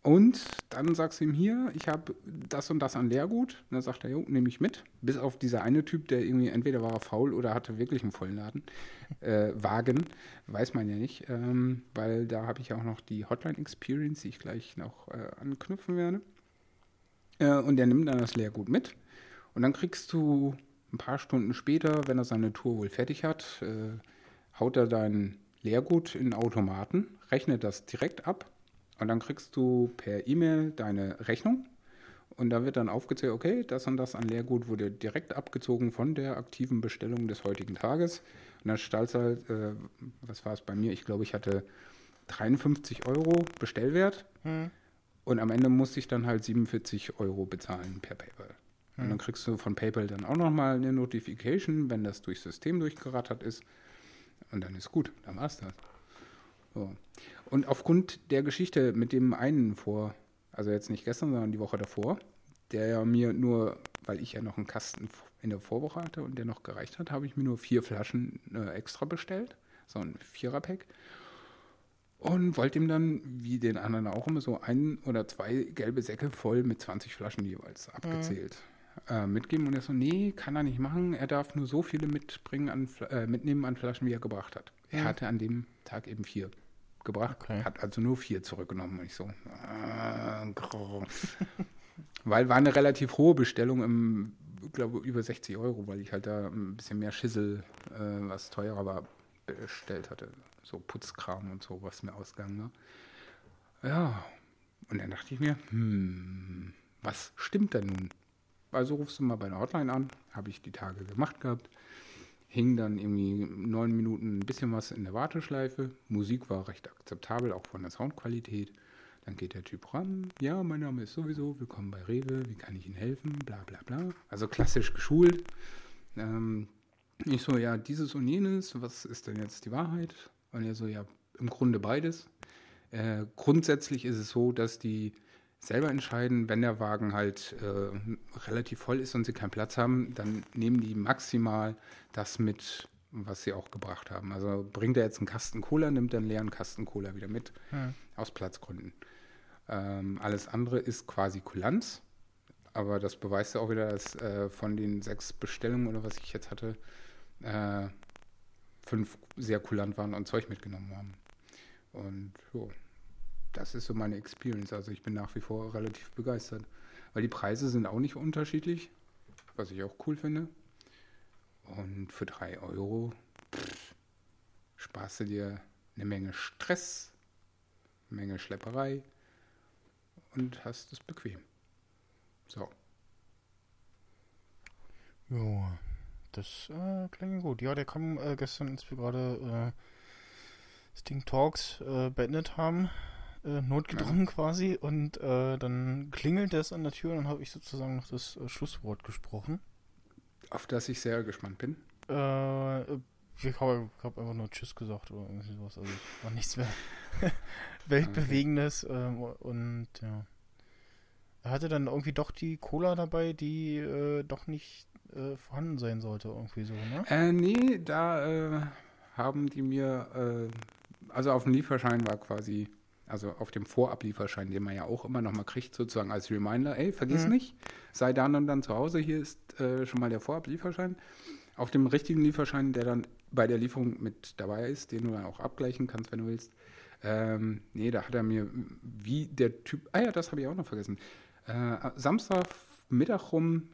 Und dann sagst du ihm hier, ich habe das und das an Leergut. Und dann sagt er, jo, nehme ich mit. Bis auf dieser eine Typ, der irgendwie, entweder war er faul oder hatte wirklich einen vollen Laden. Äh, Wagen, weiß man ja nicht. Ähm, weil da habe ich auch noch die Hotline Experience, die ich gleich noch äh, anknüpfen werde. Äh, und der nimmt dann das Leergut mit. Und dann kriegst du ein paar Stunden später, wenn er seine Tour wohl fertig hat, äh, haut er dein Leergut in Automaten, rechnet das direkt ab und dann kriegst du per E-Mail deine Rechnung und da wird dann aufgezählt, okay, das und das an Leergut wurde direkt abgezogen von der aktiven Bestellung des heutigen Tages und dann stellst du halt, äh, was war es bei mir, ich glaube, ich hatte 53 Euro Bestellwert
Hm.
und am Ende musste ich dann halt 47 Euro bezahlen per PayPal. Und dann kriegst du von PayPal dann auch nochmal eine Notification, wenn das durchs System durchgerattert ist. Und dann ist gut, dann war's das. So. Und aufgrund der Geschichte mit dem einen vor, also jetzt nicht gestern, sondern die Woche davor, der ja mir nur, weil ich ja noch einen Kasten in der Vorwoche hatte und der noch gereicht hat, habe ich mir nur vier Flaschen äh, extra bestellt. So ein Vierer-Pack. Und wollte ihm dann, wie den anderen auch immer, so ein oder zwei gelbe Säcke voll mit 20 Flaschen jeweils abgezählt äh, mitgeben. Und er so, nee, kann er nicht machen. Er darf nur so viele mitbringen an, äh, mitnehmen an Flaschen, wie er gebracht hat. Er hatte an dem Tag eben vier. Gebracht.
Okay.
Hat also nur vier zurückgenommen. Und ich so, äh, weil war eine relativ hohe Bestellung im, glaube über 60 Euro, weil ich halt da ein bisschen mehr Schissel, äh, was teurer war, bestellt hatte. So Putzkram und so, was mir ausgegangen war. Ja, und dann dachte ich mir, hm, was stimmt denn nun? Also rufst du mal bei der Hotline an, habe ich die Tage gemacht gehabt. Hing dann irgendwie neun Minuten ein bisschen was in der Warteschleife. Musik war recht akzeptabel, auch von der Soundqualität. Dann geht der Typ ran. Ja, mein Name ist sowieso. Willkommen bei Rewe. Wie kann ich Ihnen helfen? Bla bla bla. Also klassisch geschult. Ähm, ich so, ja, dieses und jenes. Was ist denn jetzt die Wahrheit? Und er so, ja, im Grunde beides. Äh, grundsätzlich ist es so, dass die selber entscheiden, wenn der Wagen halt äh, relativ voll ist und sie keinen Platz haben, dann nehmen die maximal das mit, was sie auch gebracht haben. Also bringt er jetzt einen Kasten Cola, nimmt einen leeren Kasten Cola wieder mit,
Hm.
aus Platzgründen. Ähm, alles andere ist quasi Kulanz, aber das beweist ja auch wieder, dass äh, von den sechs Bestellungen oder was ich jetzt hatte, äh, fünf sehr kulant waren und Zeug mitgenommen haben. Und jo, das ist so meine Experience. Also ich bin nach wie vor relativ begeistert. Weil die Preise sind auch nicht unterschiedlich, was ich auch cool finde. Und für drei Euro pff, sparst du dir eine Menge Stress, eine Menge Schlepperei und hast es bequem. So.
Jo, das äh, klingt gut. Ja, der kam äh, gestern, als wir gerade äh, Sting Talks äh, beendet haben, äh, notgedrungen quasi, und äh, dann klingelt es an der Tür und dann habe ich sozusagen noch das äh, Schlusswort gesprochen.
Auf das ich sehr gespannt bin.
Äh, ich habe hab einfach nur Tschüss gesagt oder irgendwie sowas. Also war nichts mehr Weltbewegendes. Ähm, und ja. Er hatte dann irgendwie doch die Cola dabei, die äh, doch nicht äh, vorhanden sein sollte, irgendwie so, ne?
Äh, nee, da äh, haben die mir, äh, also auf dem Lieferschein war quasi, also auf dem Vorablieferschein, den man ja auch immer noch mal kriegt, sozusagen als Reminder, ey, vergiss
Mhm.
nicht, sei dann und dann zu Hause, hier ist äh, schon mal der Vorablieferschein. Auf dem richtigen Lieferschein, der dann bei der Lieferung mit dabei ist, den du dann auch abgleichen kannst, wenn du willst. Ähm, nee, da hat er mir, wie der Typ, ah ja, das habe ich auch noch vergessen. Äh, Samstag Mittag rum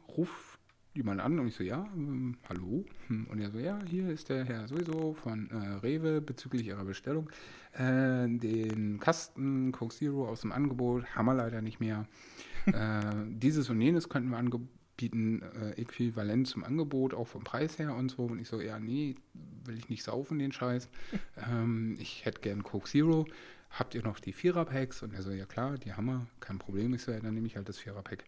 ruft jemand an und ich so, ja, ähm, hallo. Hm, Und er so, ja, hier ist der Herr sowieso von äh, Rewe bezüglich Ihrer Bestellung. Äh, den Kasten Coke Zero aus dem Angebot haben wir leider nicht mehr. äh, dieses und jenes könnten wir anbieten, äh, äquivalent zum Angebot, auch vom Preis her und so. Und ich so, ja, nee, will ich nicht saufen, den Scheiß. ähm, ich hätte gern Coke Zero. Habt ihr noch die Vierer-Packs? Und er so, ja klar, die haben wir, kein Problem. Ich so, ja, dann nehme ich halt das Vierer-Pack.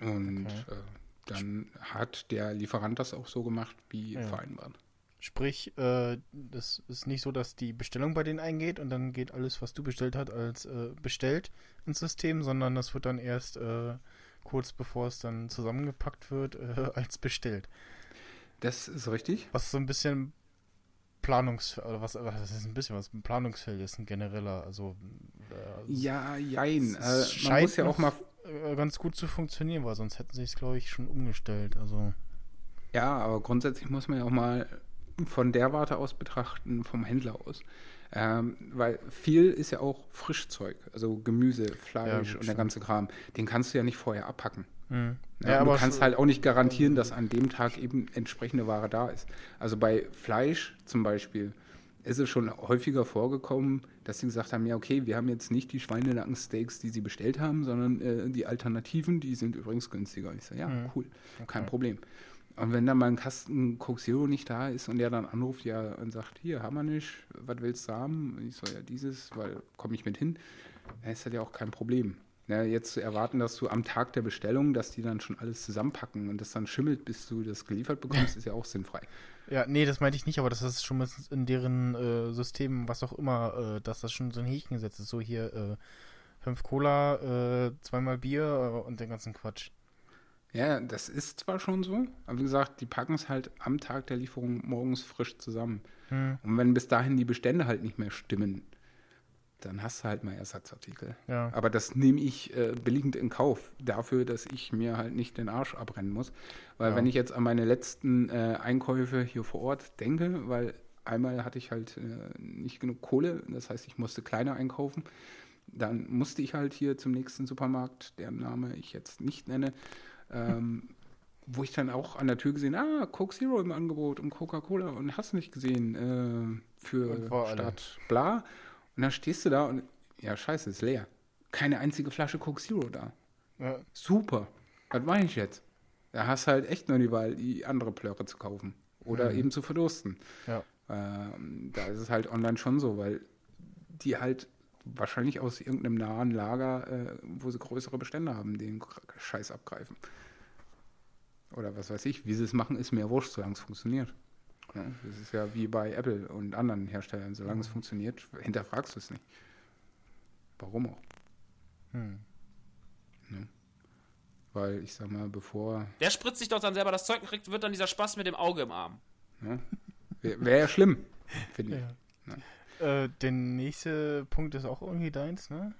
Und
Okay.
äh, dann hat der Lieferant das auch so gemacht, wie
Ja.
vereinbart.
Sprich, äh, das ist nicht so, dass die Bestellung bei denen eingeht und dann geht alles, was du bestellt hast, als äh, bestellt ins System, sondern das wird dann erst äh, kurz bevor es dann zusammengepackt wird, äh, als bestellt.
Das ist richtig.
Was so ein bisschen Planungs... Oder was, was ist ein bisschen was? Ein Planungsfeld ist ein genereller, also... Äh,
Ja, jein. Äh, man muss ja auch mal.
Äh, ganz gut zu funktionieren, weil sonst hätten sie es, glaube ich, schon umgestellt. Also,
Ja, aber grundsätzlich muss man ja auch mal von der Warte aus betrachten, vom Händler aus. Ähm, weil viel ist ja auch Frischzeug, also Gemüse, Fleisch
Ja,
und der ganze Kram. Den kannst du ja nicht vorher abpacken.
hm.
Ja, und du kannst halt auch nicht garantieren, dass an dem Tag eben entsprechende Ware da ist. Also bei Fleisch zum Beispiel ist es schon häufiger vorgekommen, dass sie gesagt haben, ja okay, wir haben jetzt nicht die Schweinenackensteaks, die sie bestellt haben, sondern äh, die Alternativen, die sind übrigens günstiger. Ich sage, ja,
Mhm.
cool, kein
Okay.
Problem. Und wenn dann mal ein Kasten Coke Zero nicht da ist und der dann anruft, ja, und sagt, hier, haben wir nicht, was willst du haben? Und ich so, ja, dieses, weil komme ich mit hin, dann ist das ja auch kein Problem. Ja, jetzt zu erwarten, dass du am Tag der Bestellung, dass die dann schon alles zusammenpacken und das dann schimmelt, bis du das geliefert bekommst, ist ja auch sinnfrei.
Ja, nee, das meinte ich nicht, aber das ist schon in deren äh, System, was auch immer, äh, dass das schon so ein Häkchen gesetzt ist. So hier äh, fünf Cola, äh, zweimal Bier äh, und den ganzen Quatsch.
Ja, das ist zwar schon so, aber wie gesagt, die packen es halt am Tag der Lieferung morgens frisch zusammen.
Hm,
Und wenn bis dahin die Bestände halt nicht mehr stimmen, dann hast du halt mal Ersatzartikel.
ja.
Aber das nehme ich äh, billigend in Kauf, dafür, dass ich mir halt nicht den Arsch abbrennen muss. Weil
Ja.
wenn ich jetzt an meine letzten äh, Einkäufe hier vor Ort denke, weil einmal hatte ich halt äh, nicht genug Kohle, das heißt, ich musste kleiner einkaufen. Dann musste ich halt hier zum nächsten Supermarkt, deren Name ich jetzt nicht nenne, ähm, wo ich dann auch an der Tür gesehen, ah, Coke Zero im Angebot und Coca-Cola und hast nicht gesehen äh, für. Stadt bla. Und dann stehst du da und ja, scheiße, ist leer. Keine einzige Flasche Coke Zero da.
Ja.
Super. Was meine ich jetzt? Da hast halt echt nur die Wahl, die andere Plöre zu kaufen. Oder eben zu verdursten.
Ja.
Ähm, da ist es halt online schon so, weil die halt wahrscheinlich aus irgendeinem nahen Lager, äh, wo sie größere Bestände haben, den Scheiß abgreifen. Oder was weiß ich, wie sie es machen, ist mir wurscht, solange es funktioniert. Ja, das ist ja wie bei Apple und anderen Herstellern. Solange es funktioniert, hinterfragst du es nicht. Warum auch?
Hm.
Weil ich sag mal, bevor.
Der spritzt sich doch dann selber das Zeug und kriegt, wird dann dieser Spaß mit dem Auge im Arm.
Wäre wär ja schlimm, finde ich.
Äh, der nächste Punkt ist auch irgendwie deins, ne?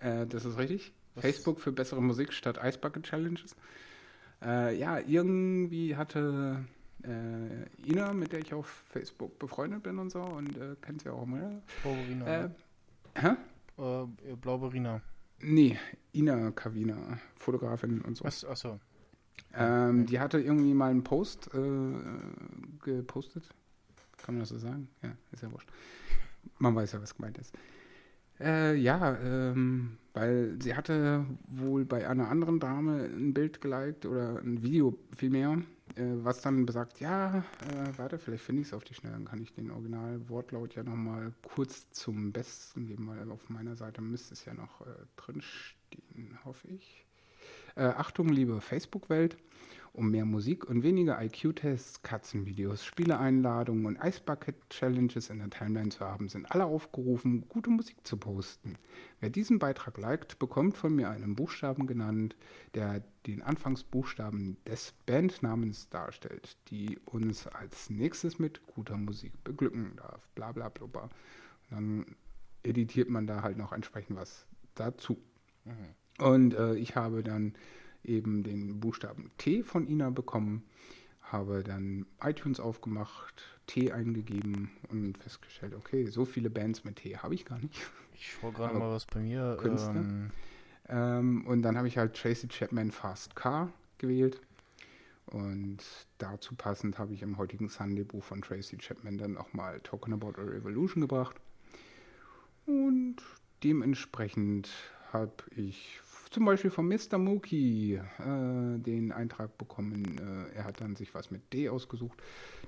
Äh, das ist richtig. Facebook für bessere Musik statt Ice Bucket Challenges. Äh, ja, irgendwie hatte äh, Ina, mit der ich auf Facebook befreundet bin und so, und äh, kennt sie auch mal.
Blauberina.
Äh,
ne?
hä?
Äh, Blauberina.
Nee, Ina Kavina, Fotografin und so.
Was? Achso.
Ähm, die hatte irgendwie mal einen Post äh, gepostet. Kann man das so sagen? Ja, ist ja wurscht. Man weiß ja, was gemeint ist. Äh, ja, ähm, weil sie hatte wohl bei einer anderen Dame ein Bild geliked oder ein Video vielmehr, äh, was dann besagt, ja, äh, warte, vielleicht finde ich es auf die Schnelle, dann kann ich den Original-Wortlaut ja nochmal kurz zum Besten geben, weil auf meiner Seite müsste es ja noch äh, drinstehen, hoffe ich. Äh, Achtung, liebe Facebook-Welt. Um mehr Musik und weniger IQ-Tests, Katzenvideos, Spieleeinladungen und Ice Bucket Challenges in der Timeline zu haben, sind alle aufgerufen, gute Musik zu posten. Wer diesen Beitrag liked, bekommt von mir einen Buchstaben genannt, der den Anfangsbuchstaben des Bandnamens darstellt, die uns als nächstes mit guter Musik beglücken darf. Bla bla blubber. Und dann editiert man da halt noch entsprechend was dazu. Und äh, ich habe dann eben den Buchstaben T von Ina bekommen, habe dann iTunes aufgemacht, T eingegeben und festgestellt, okay, so viele Bands mit T habe ich gar nicht.
Ich schaue gerade mal, was bei mir.
Künstler?
Ähm,
Ähm, und dann habe ich halt Tracy Chapman Fast Car gewählt. Und dazu passend habe ich im heutigen Sunday-Buch von Tracy Chapman dann auch mal Talking About a Revolution gebracht. Und dementsprechend habe ich zum Beispiel von Mr. Mookie äh, den Eintrag bekommen. Äh, er hat dann sich was mit D ausgesucht.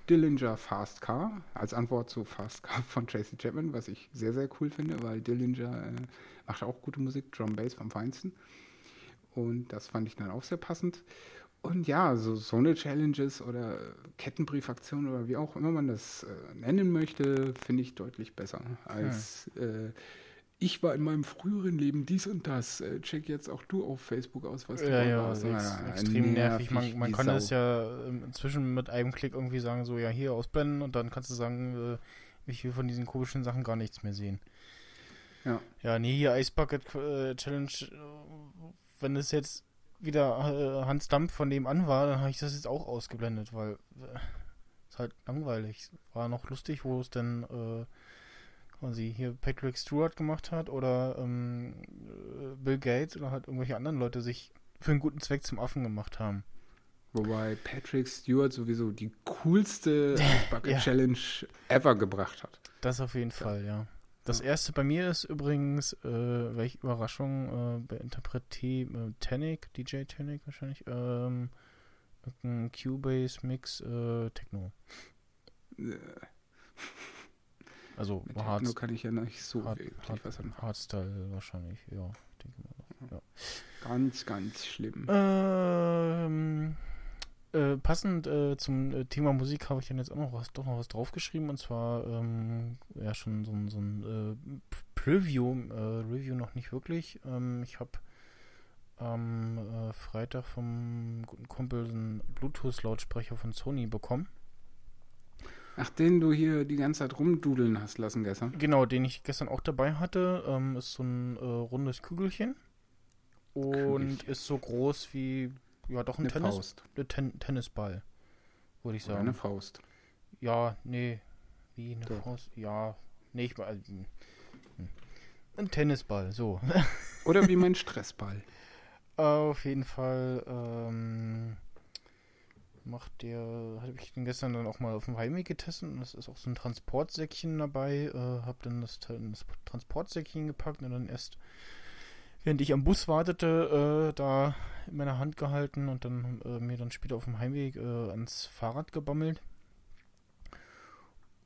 Dillinger Fast Car als Antwort zu Fast Car von Tracy Chapman, was ich sehr, sehr cool finde, weil Dillinger äh, macht auch gute Musik, Drum Bass vom Feinsten. Und das fand ich dann auch sehr passend. Und ja, so, so eine Challenges oder Kettenbriefaktion oder wie auch immer man das äh, nennen möchte, finde ich deutlich besser als äh, ich war in meinem früheren Leben dies und das. Äh, check jetzt auch du auf Facebook aus, was du
ja,
dort
ja,
warst.
ex
Ja,
extrem nervig. Man, man kann
Sau.
es ja ähm, inzwischen mit einem Klick irgendwie sagen, so, ja, hier ausblenden und dann kannst du sagen, äh, ich will von diesen komischen Sachen gar nichts mehr sehen.
Ja.
Ja, nee, hier Ice Bucket äh, Challenge, wenn es jetzt wieder äh, Hans Dampf von dem an war, dann habe ich das jetzt auch ausgeblendet, weil ist halt langweilig. War noch lustig, wo es denn äh, quasi hier Patrick Stewart gemacht hat oder ähm, äh, Bill Gates oder halt irgendwelche anderen Leute sich für einen guten Zweck zum Affen gemacht haben.
Wobei Patrick Stewart sowieso die coolste Bucket
Ja.
Challenge ever gebracht hat.
Das auf jeden Fall, ja. Das erste bei mir ist übrigens, äh, welche Überraschung, äh, bei Interpret T, äh, Tanic, DJ Tanic wahrscheinlich, ähm, ein Cubase-Mix, äh, Techno. Also
Mit
Hard,
Techno kann ich ja nicht so
Hard, Hard. Hardstyle wahrscheinlich, ja. Denke mal noch.
Ganz, ganz schlimm.
Ähm, äh, passend äh, zum äh, Thema Musik habe ich dann jetzt auch noch was, doch noch was draufgeschrieben und zwar ähm, ja schon so ein, so ein äh, Preview, äh, Review noch nicht wirklich. Ähm, ich habe am äh, Freitag vom guten Kumpel einen Bluetooth-Lautsprecher von Sony bekommen.
Ach, den du hier die ganze Zeit rumdudeln hast lassen gestern.
Genau, den ich gestern auch dabei hatte, ähm, ist so ein äh, rundes Kügelchen und
Kügelchen.
ist so groß wie ja doch ein
Eine
Tennis,
Faust.
äh, Ten Tennisball, würde ich
Oder
sagen.
eine Faust.
Ja, nee. Wie eine
Doch.
Faust. Ja, nee, ich mal. hm. Ein Tennisball, so.
Oder wie mein Stressball.
Auf jeden Fall ähm, macht der, habe ich den gestern dann auch mal auf dem Heimweg getestet und es ist auch so ein Transportsäckchen dabei. Äh, habe dann das, das Transportsäckchen gepackt und dann erst, während ich am Bus wartete, äh, da in meiner Hand gehalten und dann äh, mir dann später auf dem Heimweg äh, ans Fahrrad gebammelt.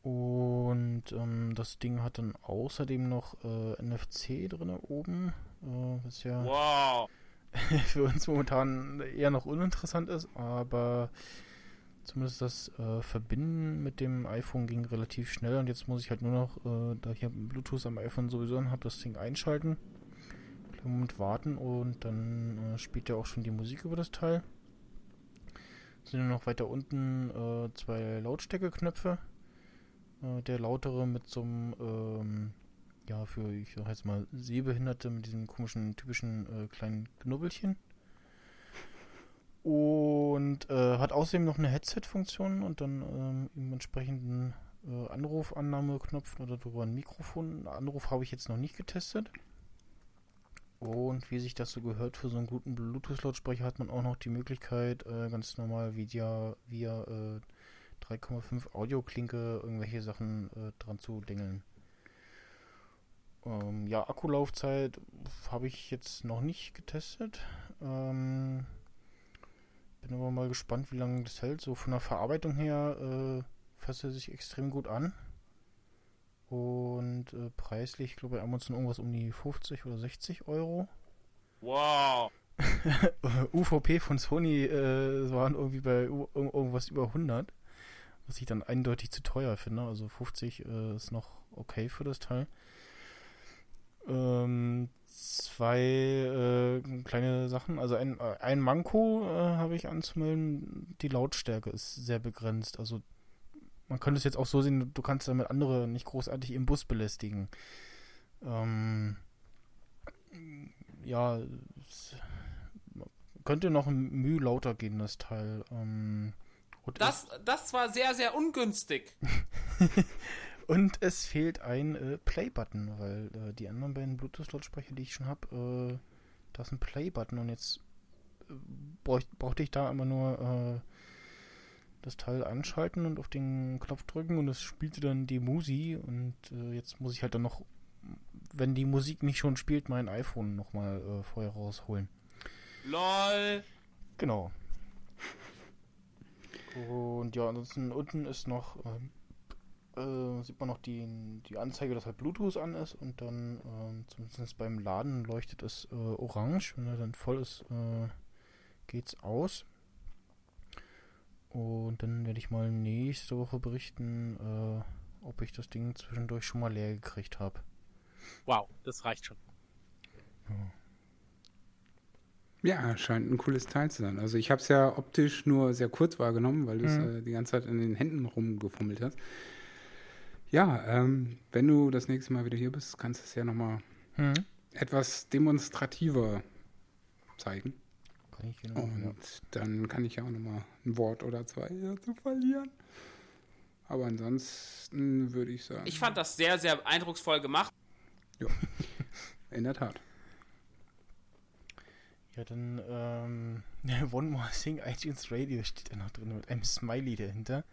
Und ähm, das Ding hat dann außerdem noch äh, NFC drin oben, äh, was ja
Wow.
für uns momentan eher noch uninteressant ist, aber zumindest das äh, Verbinden mit dem iPhone ging relativ schnell und jetzt muss ich halt nur noch, äh, da ich ja Bluetooth am iPhone sowieso habe, das Ding einschalten, Moment warten und dann äh, spielt ja auch schon die Musik über das Teil. Sind noch weiter unten äh, zwei Lautstärkeknöpfe. Äh, der lautere mit so einem ähm, ja, für, ich sag jetzt mal, Sehbehinderte mit diesem komischen, typischen äh, kleinen Knubbelchen. Und äh, hat außerdem noch eine Headset-Funktion und dann ähm, im entsprechenden äh, Anrufannahmeknopf oder darüber ein Mikrofon. Anruf habe ich jetzt noch nicht getestet. Und wie sich das so gehört für so einen guten Bluetooth-Lautsprecher, hat man auch noch die Möglichkeit, äh, ganz normal via, via äh, 3,5 Audioklinke irgendwelche Sachen äh, dran zu dingeln. Ähm, ja, Akkulaufzeit habe ich jetzt noch nicht getestet. Ähm, bin aber mal gespannt, wie lange das hält. So von der Verarbeitung her äh, fasst er sich extrem gut an. Und äh, preislich, ich glaube, bei Amazon irgendwas um die 50 oder 60 Euro.
Wow.
UVP von Sony äh, waren irgendwie bei u- irgendwas über 100. Was ich dann eindeutig zu teuer finde. Also 50 äh, ist noch okay für das Teil. Ähm, zwei äh, kleine Sachen. Also ein, äh, ein Manko äh, habe ich anzumelden. Die Lautstärke ist sehr begrenzt. Also man könnte es jetzt auch so sehen, du kannst damit andere nicht großartig im Bus belästigen. Ähm, ja, könnte noch ein Mühe lauter gehen, das Teil. Ähm,
Das, das war sehr, sehr ungünstig.
Und es fehlt ein äh, Play-Button, weil äh, die anderen beiden Bluetooth-Lautsprecher, die ich schon habe, äh, da ist ein Play-Button und jetzt äh, brauch, brauchte ich da immer nur äh, das Teil anschalten und auf den Knopf drücken und es spielte dann die Musi und äh, jetzt muss ich halt dann noch, wenn die Musik nicht schon spielt, mein iPhone nochmal äh, vorher rausholen.
LOL.
Genau. Und ja, ansonsten unten ist noch, ähm, äh, sieht man noch die, die Anzeige, dass halt Bluetooth an ist und dann, ähm, zumindest beim Laden leuchtet es äh, orange. Wenn er dann voll ist, äh, geht's aus. Und dann werde ich mal nächste Woche berichten, äh, ob ich das Ding zwischendurch schon mal leer gekriegt habe.
Wow, das reicht schon.
Ja, scheint ein cooles Teil zu sein. Also ich habe es ja optisch nur sehr kurz wahrgenommen, weil du es
Mhm.
äh, die ganze Zeit in den Händen rumgefummelt hast. Ja, ähm, wenn du das nächste Mal wieder hier bist, kannst du es ja nochmal
Hm.
etwas demonstrativer zeigen.
Kann ich genau.
Und
ja.
dann kann ich ja auch nochmal ein Wort oder zwei dazu verlieren. Aber ansonsten würde ich sagen,
Ich fand das sehr, sehr eindrucksvoll gemacht.
in der Tat.
Ja, dann, ähm, One More Thing iTunes Radio steht da noch drin mit einem Smiley dahinter.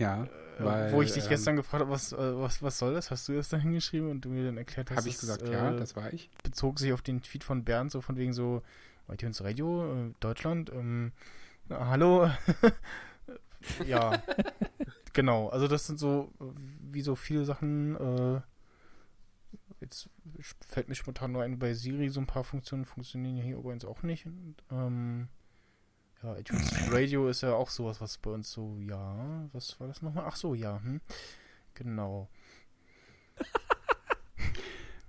Ja,
Äh,
weil,
wo ich dich
ähm,
gestern gefragt habe, was, äh, was, was soll das? Hast du das da hingeschrieben und du mir dann erklärt hast,
habe ich
das,
gesagt,
äh,
ja, das war ich.
bezog sich auf den Tweet von Bernd, so von wegen so iTunes Radio, äh, Deutschland, ähm, na, hallo. ja, genau. Also das sind so, wie so viele Sachen, äh, jetzt fällt mir spontan nur ein, bei Siri so ein paar Funktionen funktionieren ja hier übrigens auch nicht. Und, ähm, ja, iTunes Radio ist ja auch sowas, was bei uns so, ja, was war das nochmal? Ach so, ja, hm. Genau.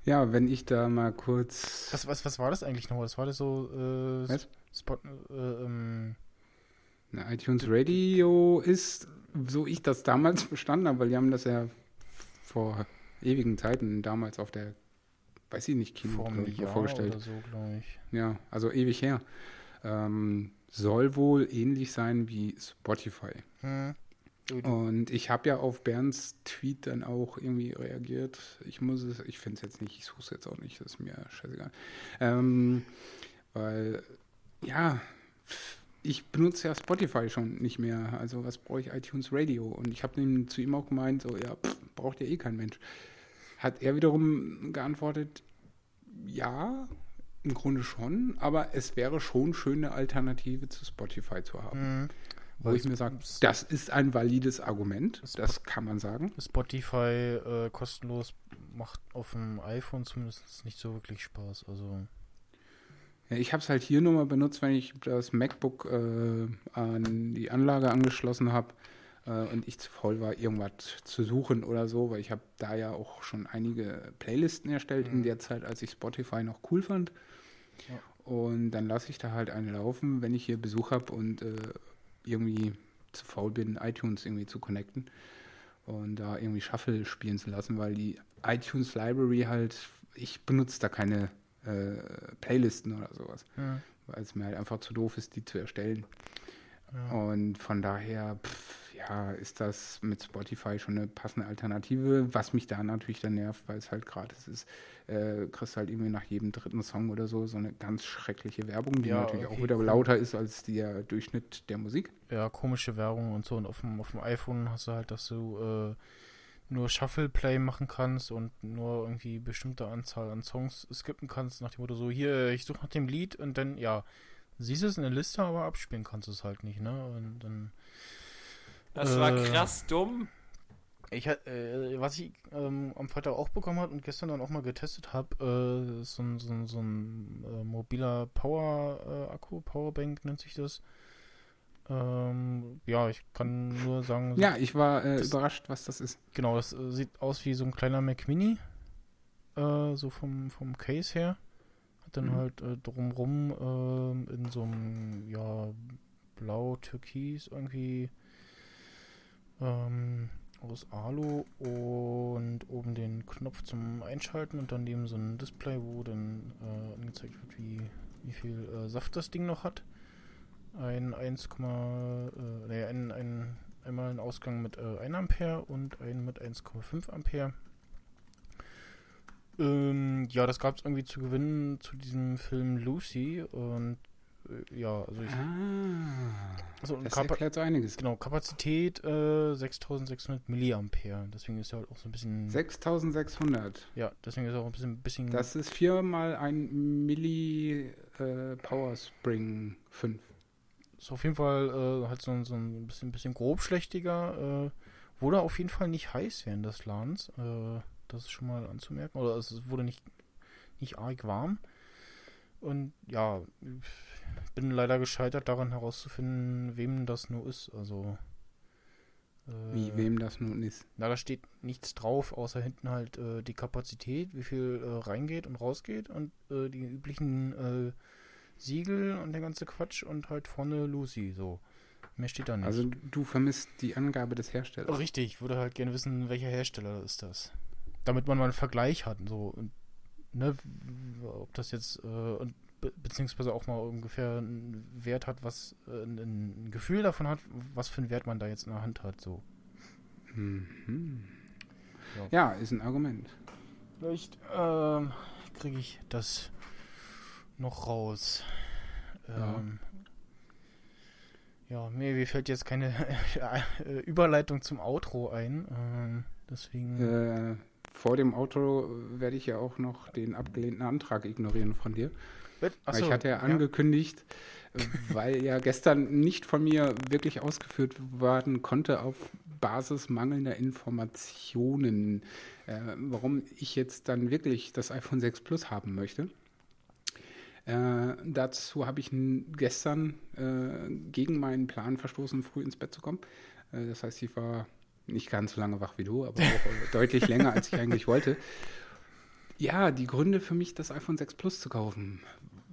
Ja, wenn ich da mal kurz.
Was, was, was war das eigentlich nochmal? Das war das so, äh,
Was?
Spot, äh, ähm,
Na, iTunes Radio ist, so ich das damals verstanden habe, weil die haben das ja vor ewigen Zeiten damals auf der, weiß ich nicht, Kino ich,
Jahr
vorgestellt.
oder so, glaube ich.
Ja, also ewig her. Ähm, soll wohl ähnlich sein wie Spotify.
Hm.
Und ich habe ja auf Bernds Tweet dann auch irgendwie reagiert. Ich muss es, ich finde es jetzt nicht, ich suche es jetzt auch nicht, das ist mir scheißegal. Ähm, weil, ja, ich benutze ja Spotify schon nicht mehr. Also was brauche ich iTunes Radio? Und ich habe zu ihm auch gemeint, so, ja, pff, braucht ja eh kein Mensch. Hat er wiederum geantwortet, ja, im Grunde schon, aber es wäre schon schön, eine Alternative zu Spotify zu haben.
Mhm.
Wo
Weil
ich mir sage, das ist ein valides Argument,
Es-
das kann man sagen.
Spotify äh, kostenlos macht auf dem iPhone zumindest nicht so wirklich Spaß. Also
ich habe es halt hier nur mal benutzt, wenn ich das MacBook äh, an die Anlage angeschlossen habe äh, und ich zu faul war, irgendwas zu suchen oder so, weil ich habe da ja auch schon einige Playlisten erstellt in der Zeit, als ich Spotify noch cool fand.
Ja.
Und dann lasse ich da halt eine laufen, wenn ich hier Besuch habe und äh, irgendwie zu faul bin, iTunes irgendwie zu connecten und da irgendwie Shuffle spielen zu lassen, weil die iTunes Library halt, ich benutze da keine äh, Playlisten oder sowas,
ja.
weil es mir halt einfach zu doof ist, die zu erstellen.
Ja.
Und von daher, pff, ja, ist das mit Spotify schon eine passende Alternative, was mich da natürlich dann nervt, weil es halt gratis ist. Äh, kriegst halt irgendwie nach jedem dritten Song oder so so eine ganz schreckliche Werbung, die
Ja,
natürlich auch
okay,
wieder
cool.
lauter ist als der Durchschnitt der Musik.
ja, komische Werbung und so. Und auf dem, auf dem iPhone hast du halt, dass du äh, nur Shuffle Play machen kannst und nur irgendwie bestimmte Anzahl an Songs skippen kannst, nach dem Motto so, hier, ich suche nach dem Lied und dann, ja, siehst es in der Liste, aber abspielen kannst du es halt nicht, ne? Und dann.
Das war
Äh,
krass dumm.
Ich äh, was ich ähm, am Freitag auch bekommen habe und gestern dann auch mal getestet habe, äh, ist so ein, so ein, so ein äh, mobiler Power-Akku, Powerbank nennt sich das. Ähm, ja, ich kann nur sagen,
Ja, ich war äh,
Das-
überrascht, was das ist.
genau, das äh, sieht aus wie so ein kleiner Mac Mini, äh, so vom, vom Case her. Hat dann
Mhm.
halt äh, drumrum ähm, in so einem, ja, blau-türkis irgendwie ähm, aus Alu und oben den Knopf zum Einschalten und dann neben so ein Display, wo dann äh, angezeigt wird, wie, wie viel äh, Saft das Ding noch hat. Ein 1, äh, nee, ein, ein, einmal ein Ausgang mit äh, 1 Ampere und einen mit 1,5 Ampere. Ähm, ja, das gab es irgendwie zu gewinnen zu diesem Film Lucy und ja, also ich.
Ah,
Also,
das erklärt so einiges.
genau, Kapazität äh, 6600 Milliampere. Deswegen ist ja halt auch so ein bisschen.
6600.
Ja, deswegen ist auch ein bisschen. bisschen
Das ist viermal ein Milli äh, Power Spring 5.
ist auf jeden Fall äh, halt so, ein- so ein bisschen, bisschen grobschlächtiger. Äh, wurde auf jeden Fall nicht heiß während des Ladens. Äh, das ist schon mal anzumerken. Oder es wurde nicht, nicht arg warm. Und ja, ich bin leider gescheitert daran herauszufinden, wem das nur ist. Also. äh,
Wie, wem das nun ist.
Na, da steht nichts drauf, außer hinten halt äh, die Kapazität, wie viel äh, reingeht und rausgeht und äh, die üblichen äh, Siegel und der ganze Quatsch und halt vorne Lucy, so. Mehr steht da nicht.
Also du vermisst die Angabe des Herstellers.
Richtig, ich würde halt gerne wissen, welcher Hersteller ist das. Damit man mal einen Vergleich hat, so. Und, ne, ob das jetzt, äh, und be beziehungsweise auch mal ungefähr einen Wert hat, was, äh, ein, ein Gefühl davon hat, was für einen Wert man da jetzt in der Hand hat, so.
Mhm.
Ja.
Ja, ist ein Argument.
Vielleicht ähm, kriege ich das noch raus.
Ja.
Ähm, ja, mir, mir fällt jetzt keine äh, Überleitung zum Outro ein. Ähm, deswegen.
Äh, vor dem Auto werde ich ja auch noch den abgelehnten Antrag ignorieren von dir.
Achso,
ich hatte ja angekündigt, äh, weil ja gestern nicht von mir wirklich ausgeführt werden konnte auf Basis mangelnder Informationen, äh, warum ich jetzt dann wirklich das iPhone 6 Plus haben möchte. Äh, dazu habe ich gestern äh, gegen meinen Plan verstoßen, früh ins Bett zu kommen. Äh, das heißt, ich war nicht ganz so lange wach wie du, aber auch deutlich länger, als ich eigentlich wollte. Ja, die Gründe für mich, das iPhone 6 Plus zu kaufen,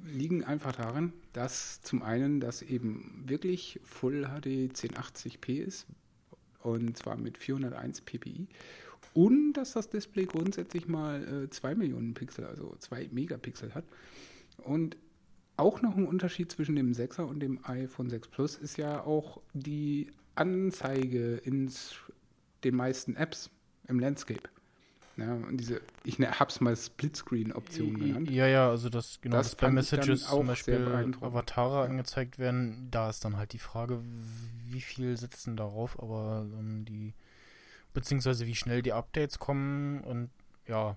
liegen einfach darin, dass zum einen das eben wirklich Full HD 1080p ist und zwar mit 401 ppi und dass das Display grundsätzlich mal äh, 2 Millionen Pixel, also 2 Megapixel hat. Und auch noch ein Unterschied zwischen dem 6er und dem iPhone 6 Plus ist ja auch die Anzeige in den meisten Apps im Landscape. Ja, und diese, ich ne, hab's mal Splitscreen-Option genannt.
Ja, ja, also das genau,
Das
das bei Messages
auch
zum Beispiel. Avatare angezeigt werden, da ist dann halt die Frage, wie viel sitzen darauf, aber ähm, die beziehungsweise wie schnell die Updates kommen und ja.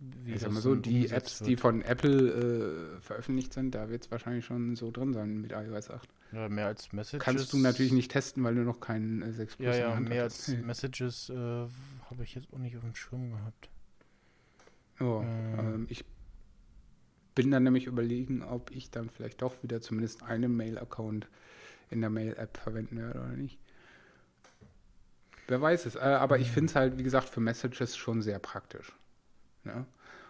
Wie
Ich sag mal so, die Apps, die
wird.
von Apple äh, veröffentlicht sind, da wird es wahrscheinlich schon so drin sein mit iOS 8.
ja, mehr als Messages.
Kannst du natürlich nicht testen, weil du noch keinen äh, 6 Plus
Ja, ja, mehr als Messages äh, habe ich jetzt auch nicht auf dem Schirm gehabt. Äh.
ähm, ich bin dann nämlich überlegen, ob ich dann vielleicht doch wieder zumindest einen Mail-Account in der Mail-App verwenden werde oder nicht. Wer weiß es. Äh, aber ich finde es halt, wie gesagt, für Messages schon sehr praktisch. Ja?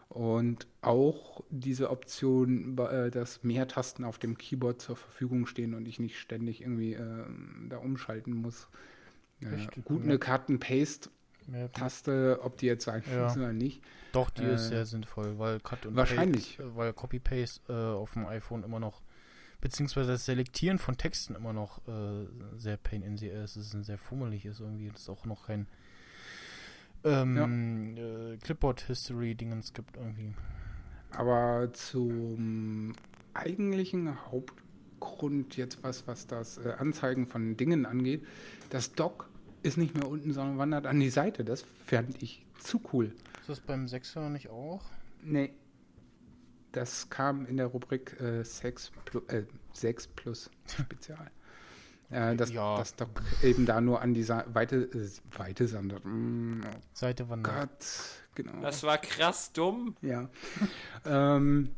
Und auch diese Option, äh, dass mehr Tasten auf dem Keyboard zur Verfügung stehen und ich nicht ständig irgendwie ähm, da umschalten muss. Äh,
Richtig,
gut,
ja.
eine Cut-and-Paste
Mehr,
Taste, ob die jetzt sein
Ja.
muss oder nicht.
Doch, die ist
Äh,
sehr sinnvoll, weil Cut und
wahrscheinlich.
Paste, äh, weil Copy-Paste äh, auf dem iPhone immer noch, beziehungsweise das Selektieren von Texten immer noch äh, sehr pain in the ass ist, ist ein sehr fummelig ist irgendwie, das ist auch noch kein ähm, äh, Clipboard-History-Dingens gibt irgendwie.
Aber zum eigentlichen Hauptgrund jetzt was, was das äh, Anzeigen von Dingen angeht, das Dock ist nicht mehr unten, sondern wandert an die Seite. Das fand ich zu cool.
Ist das beim 6er nicht auch?
Nee. Das kam in der Rubrik äh, 6, plus, äh, 6 plus Spezial. Äh, dass
Ja.
das Dock eben da nur an die Sa Weite, äh, Weite sandert. Mm, oh
Seite wandert.
Gott, genau.
Das war krass dumm.
Ja. ähm,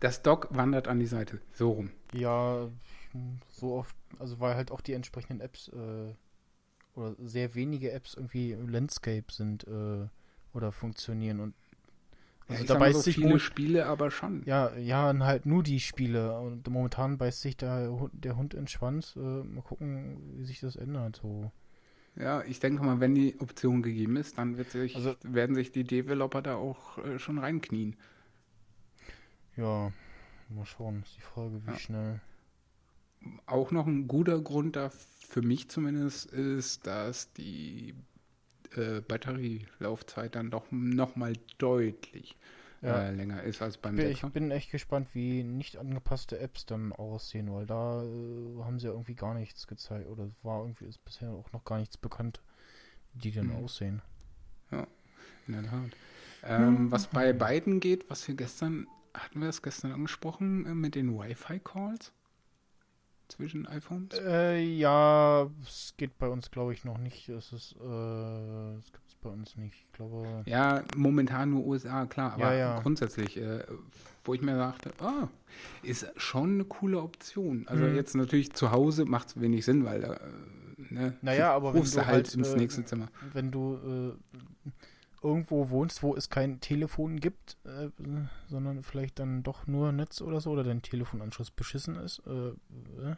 das Dock wandert an die Seite. So rum.
Ja, so oft, also weil halt auch die entsprechenden Apps äh, oder sehr wenige Apps irgendwie im Landscape sind äh, oder funktionieren und also
ich
da beißt
so
sich
viele Spiele, aber schon.
ja, ja, halt nur die Spiele und momentan beißt sich der Hund, der Hund in den Schwanz. Äh, mal gucken, wie sich das ändert. So.
Ja, ich denke mal, wenn die Option gegeben ist, dann wird sich,
Also-
werden sich die Developer da auch äh, schon reinknien.
Ja, mal schauen, ist die Frage, wie
Ja.
schnell.
Auch noch ein guter Grund da für mich zumindest ist, dass die äh, Batterielaufzeit dann doch nochmal deutlich
Ja.
äh, länger ist als beim
Ich bin, ich
6er.
bin echt gespannt, wie nicht angepasste Apps dann aussehen, weil da äh, haben sie ja irgendwie gar nichts gezeigt oder war irgendwie ist bisher auch noch gar nichts bekannt, wie die denn
Mhm.
aussehen.
In der Tat. Ähm, was bei beiden geht, was wir gestern, hatten wir das gestern angesprochen, äh, mit den Wi-Fi-Calls zwischen iPhones?
Äh, ja, es geht bei uns, glaube ich, noch nicht. Es ist, äh, das gibt es bei uns nicht. Ich glaube,
Ja, momentan nur USA, klar, aber
Ja, ja.
grundsätzlich, äh, wo ich mir dachte, ah, ist schon eine coole Option. Also
Mhm.
jetzt natürlich zu Hause macht es wenig Sinn, weil da, äh, ne,
Naja, aber wenn
rufst
du
halt
halt,
ins
äh,
nächste Zimmer.
wenn du äh, irgendwo wohnst, wo es kein Telefon gibt, äh, sondern vielleicht dann doch nur Netz oder so, oder dein Telefonanschluss beschissen ist, äh, äh,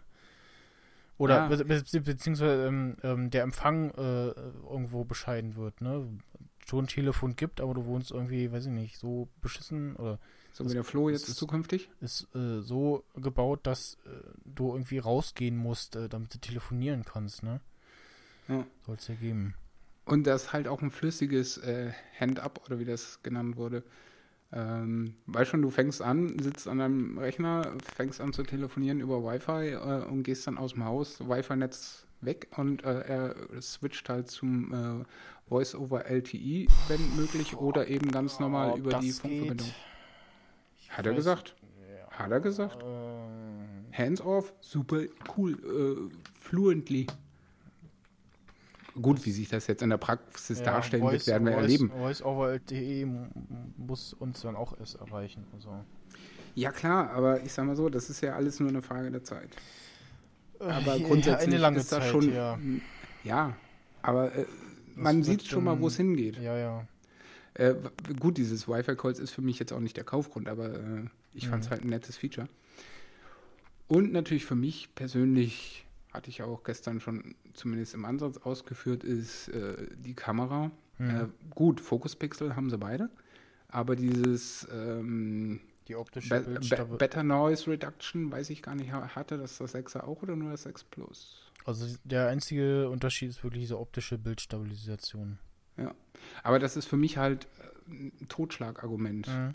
oder
Ja.
be be beziehungsweise ähm, ähm, der Empfang äh, irgendwo bescheiden wird, ne? Schon ein Telefon gibt, aber du wohnst irgendwie, weiß ich nicht, so beschissen oder
So wie der Flo jetzt
ist-
zukünftig.
ist äh, so gebaut, dass äh, du irgendwie rausgehen musst, äh, damit du telefonieren kannst, ne?
Ja.
Soll es ja geben.
Und das halt auch ein flüssiges äh, Hand-up oder wie das genannt wurde. Ähm, weißt schon, du fängst an, sitzt an deinem Rechner, fängst an zu telefonieren über Wi-Fi äh, und gehst dann aus dem Haus, Wi-Fi-Netz weg und äh, er switcht halt zum äh, Voice over LTE, wenn möglich, oder eben ganz normal
Ob
über die? Funkverbindung. Hat er gesagt?
Ja.
Hat er gesagt? Hands off, super cool, äh, fluently. Gut, wie sich das jetzt in der Praxis
ja,
darstellen wird,
Voice-
werden wir
Voice-
erleben.
Voice over LTE m- muss uns dann auch erst erreichen. Also.
Ja klar, aber ich sag mal so, das ist ja alles nur eine Frage der Zeit. Aber
Äh, Ja,
grundsätzlich
lange
ist das
Zeit,
schon.
ja.
Ja, aber äh, man
wird
sieht schon mal, wo es hingeht.
Ja, ja.
Äh, gut, dieses Wi-Fi-Calls ist für mich jetzt auch nicht der Kaufgrund, aber äh, ich fand es
Mhm.
halt ein nettes Feature. Und natürlich für mich persönlich, hatte ich auch gestern schon zumindest im Ansatz ausgeführt, ist äh, die Kamera.
Mhm.
Äh, gut, Fokuspixel haben sie beide, aber dieses ähm,
Die optische
Be Be Better Noise Reduction, weiß ich gar nicht, ha- hatte das das 6er auch oder nur das 6 Plus?
Also der einzige Unterschied ist wirklich diese optische Bildstabilisation.
Aber das ist für mich halt äh, ein Totschlagargument.
Mhm.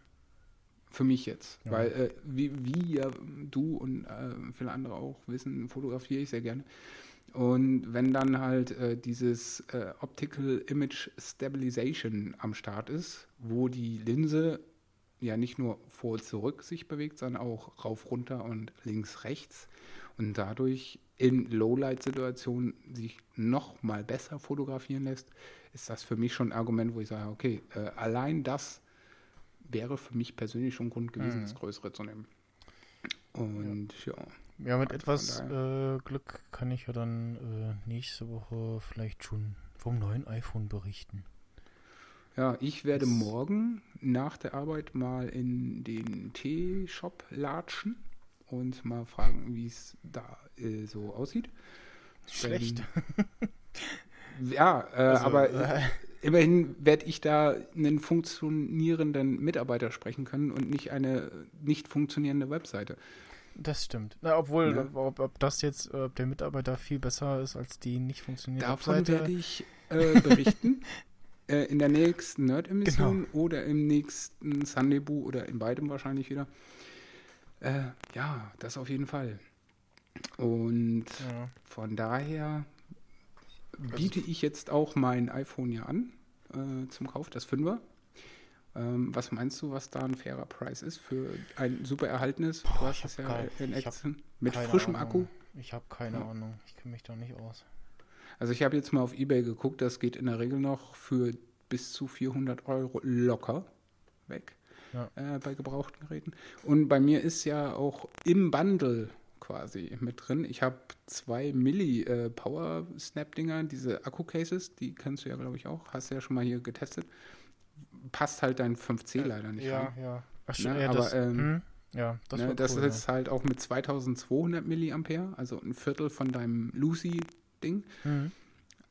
Für mich jetzt.
Ja.
Weil, äh, wie, wie ja du und äh, viele andere auch wissen, fotografiere ich sehr gerne. Und wenn dann halt äh, dieses äh, Optical Image Stabilization am Start ist, wo die Linse ja nicht nur vor zurück sich bewegt, sondern auch rauf, runter und links, rechts und dadurch in Lowlight-Situationen sich noch mal besser fotografieren lässt, ist das für mich schon ein Argument, wo ich sage, okay, äh, allein das wäre für mich persönlich schon Grund gewesen,
Mhm.
das Größere zu nehmen. Und ja.
Ja, mit
Von
etwas äh, Glück kann ich ja dann äh, nächste Woche vielleicht schon vom neuen iPhone berichten.
Ja, ich werde
Das-
morgen nach der Arbeit mal in den Tee-Shop latschen und mal fragen, wie es da äh, so aussieht.
Schlecht.
Ja, äh,
Also,
aber
äh,
immerhin werde ich da einen funktionierenden Mitarbeiter sprechen können und nicht eine nicht funktionierende Webseite.
Das stimmt. Na, obwohl,
Ja.
ob, ob das jetzt, ob der Mitarbeiter viel besser ist als die nicht funktionierende
Davon
Webseite.
werde ich äh, berichten. äh, in der nächsten Nerd-Emission
Genau.
oder im nächsten Sunday-Boo oder in beidem wahrscheinlich wieder. Äh, ja, das auf jeden Fall. Und
Ja.
von daher biete ich jetzt auch mein iPhone ja an äh, zum Kauf, das 5er. Ähm, was meinst du, was da ein fairer Preis ist für ein super erhaltenes?
Boah,
du hast es ja
kein-
in Action mit frischem
Ahnung.
Akku.
Ich habe keine
Ja.
Ahnung. Ich kenne mich da nicht aus.
Also ich habe jetzt mal auf Ebay geguckt, das geht in der Regel noch für bis zu 400 Euro locker weg
Ja.
äh, bei gebrauchten Geräten. Und bei mir ist ja auch im Bundle quasi mit drin. Ich habe zwei Milli äh, Power Snap Dinger, diese Akku Cases, die kennst du ja glaube ich auch, hast du ja schon mal hier getestet. Passt halt dein 5C leider nicht
Äh, Ja,
rein.
ja. Ach,
Ne,
schon, ja,
aber,
das,
ähm,
hm, ja, das
ne, das
cool,
ist halt auch mit 2200 Milliampere, also ein Viertel von deinem Lucy Ding.
ja. Mhm.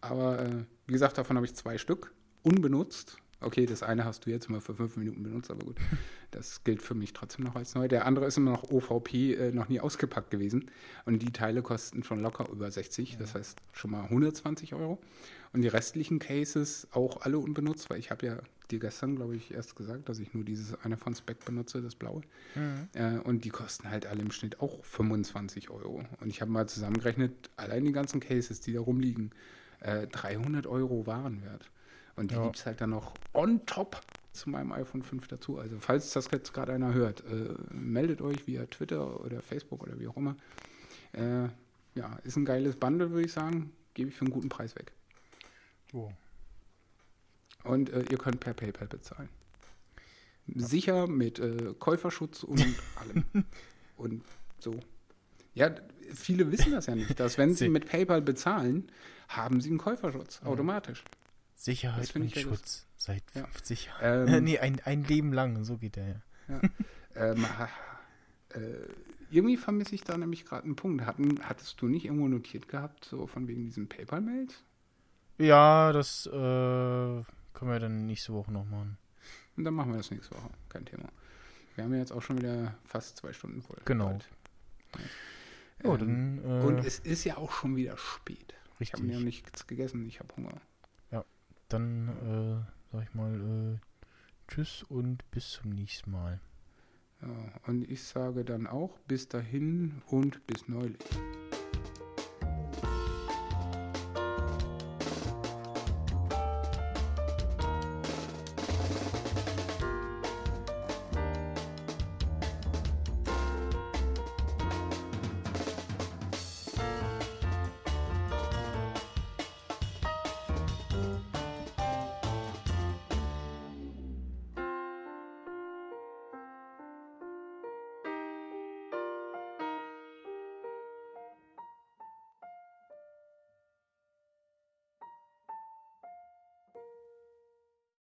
Aber äh, wie gesagt, davon habe ich zwei Stück unbenutzt. Okay, das eine hast du jetzt mal für fünf Minuten benutzt, aber gut. Das gilt für mich trotzdem noch als neu. Der andere ist immer noch OVP, äh, noch nie ausgepackt gewesen. Und die Teile kosten schon locker über 60, das heißt schon mal 120 Euro. Und die restlichen Cases auch alle unbenutzt, weil ich habe ja dir gestern, glaube ich, erst gesagt, dass ich nur dieses eine von Spec benutze, das blaue.
Mhm.
Äh, und die kosten halt alle im Schnitt auch 25 Euro. Und ich habe mal zusammengerechnet, allein die ganzen Cases, die da rumliegen, äh, 300 Euro Warenwert. Und die
Ja.
gibt es halt dann noch on top zu meinem iPhone 5 dazu. Also falls das jetzt gerade einer hört, äh, meldet euch via Twitter oder Facebook oder wie auch immer. Äh, ja, ist ein geiles Bundle, würde ich sagen. Gebe ich für einen guten Preis weg.
Oh.
Und äh, ihr könnt per PayPal bezahlen. Sicher mit äh, Käuferschutz und allem. und so. Ja, viele wissen das ja nicht, dass wenn sie mit PayPal bezahlen, haben sie einen Käuferschutz automatisch.
Sicherheit und
ja
Schutz seit
Ja.
50 Jahren.
Ähm,
nee, ein, ein Leben lang, so geht der ja.
ähm, äh, irgendwie vermisse ich da nämlich gerade einen Punkt. Hatten, hattest du nicht irgendwo notiert gehabt, so von wegen diesen PayPal-Mails?
Ja, das äh, können wir dann nächste Woche noch machen.
Und dann machen wir das nächste Woche. Kein Thema. Wir haben ja jetzt auch schon wieder fast zwei Stunden voll.
Genau. Oh,
Ähm,
dann. Äh,
Und es ist ja auch schon wieder spät. Ich habe
richtig.
mir nichts gegessen, ich habe Hunger.
Dann, äh, sag ich mal, äh, tschüss und bis zum nächsten Mal.
Ja, und ich sage dann auch bis dahin und bis neulich.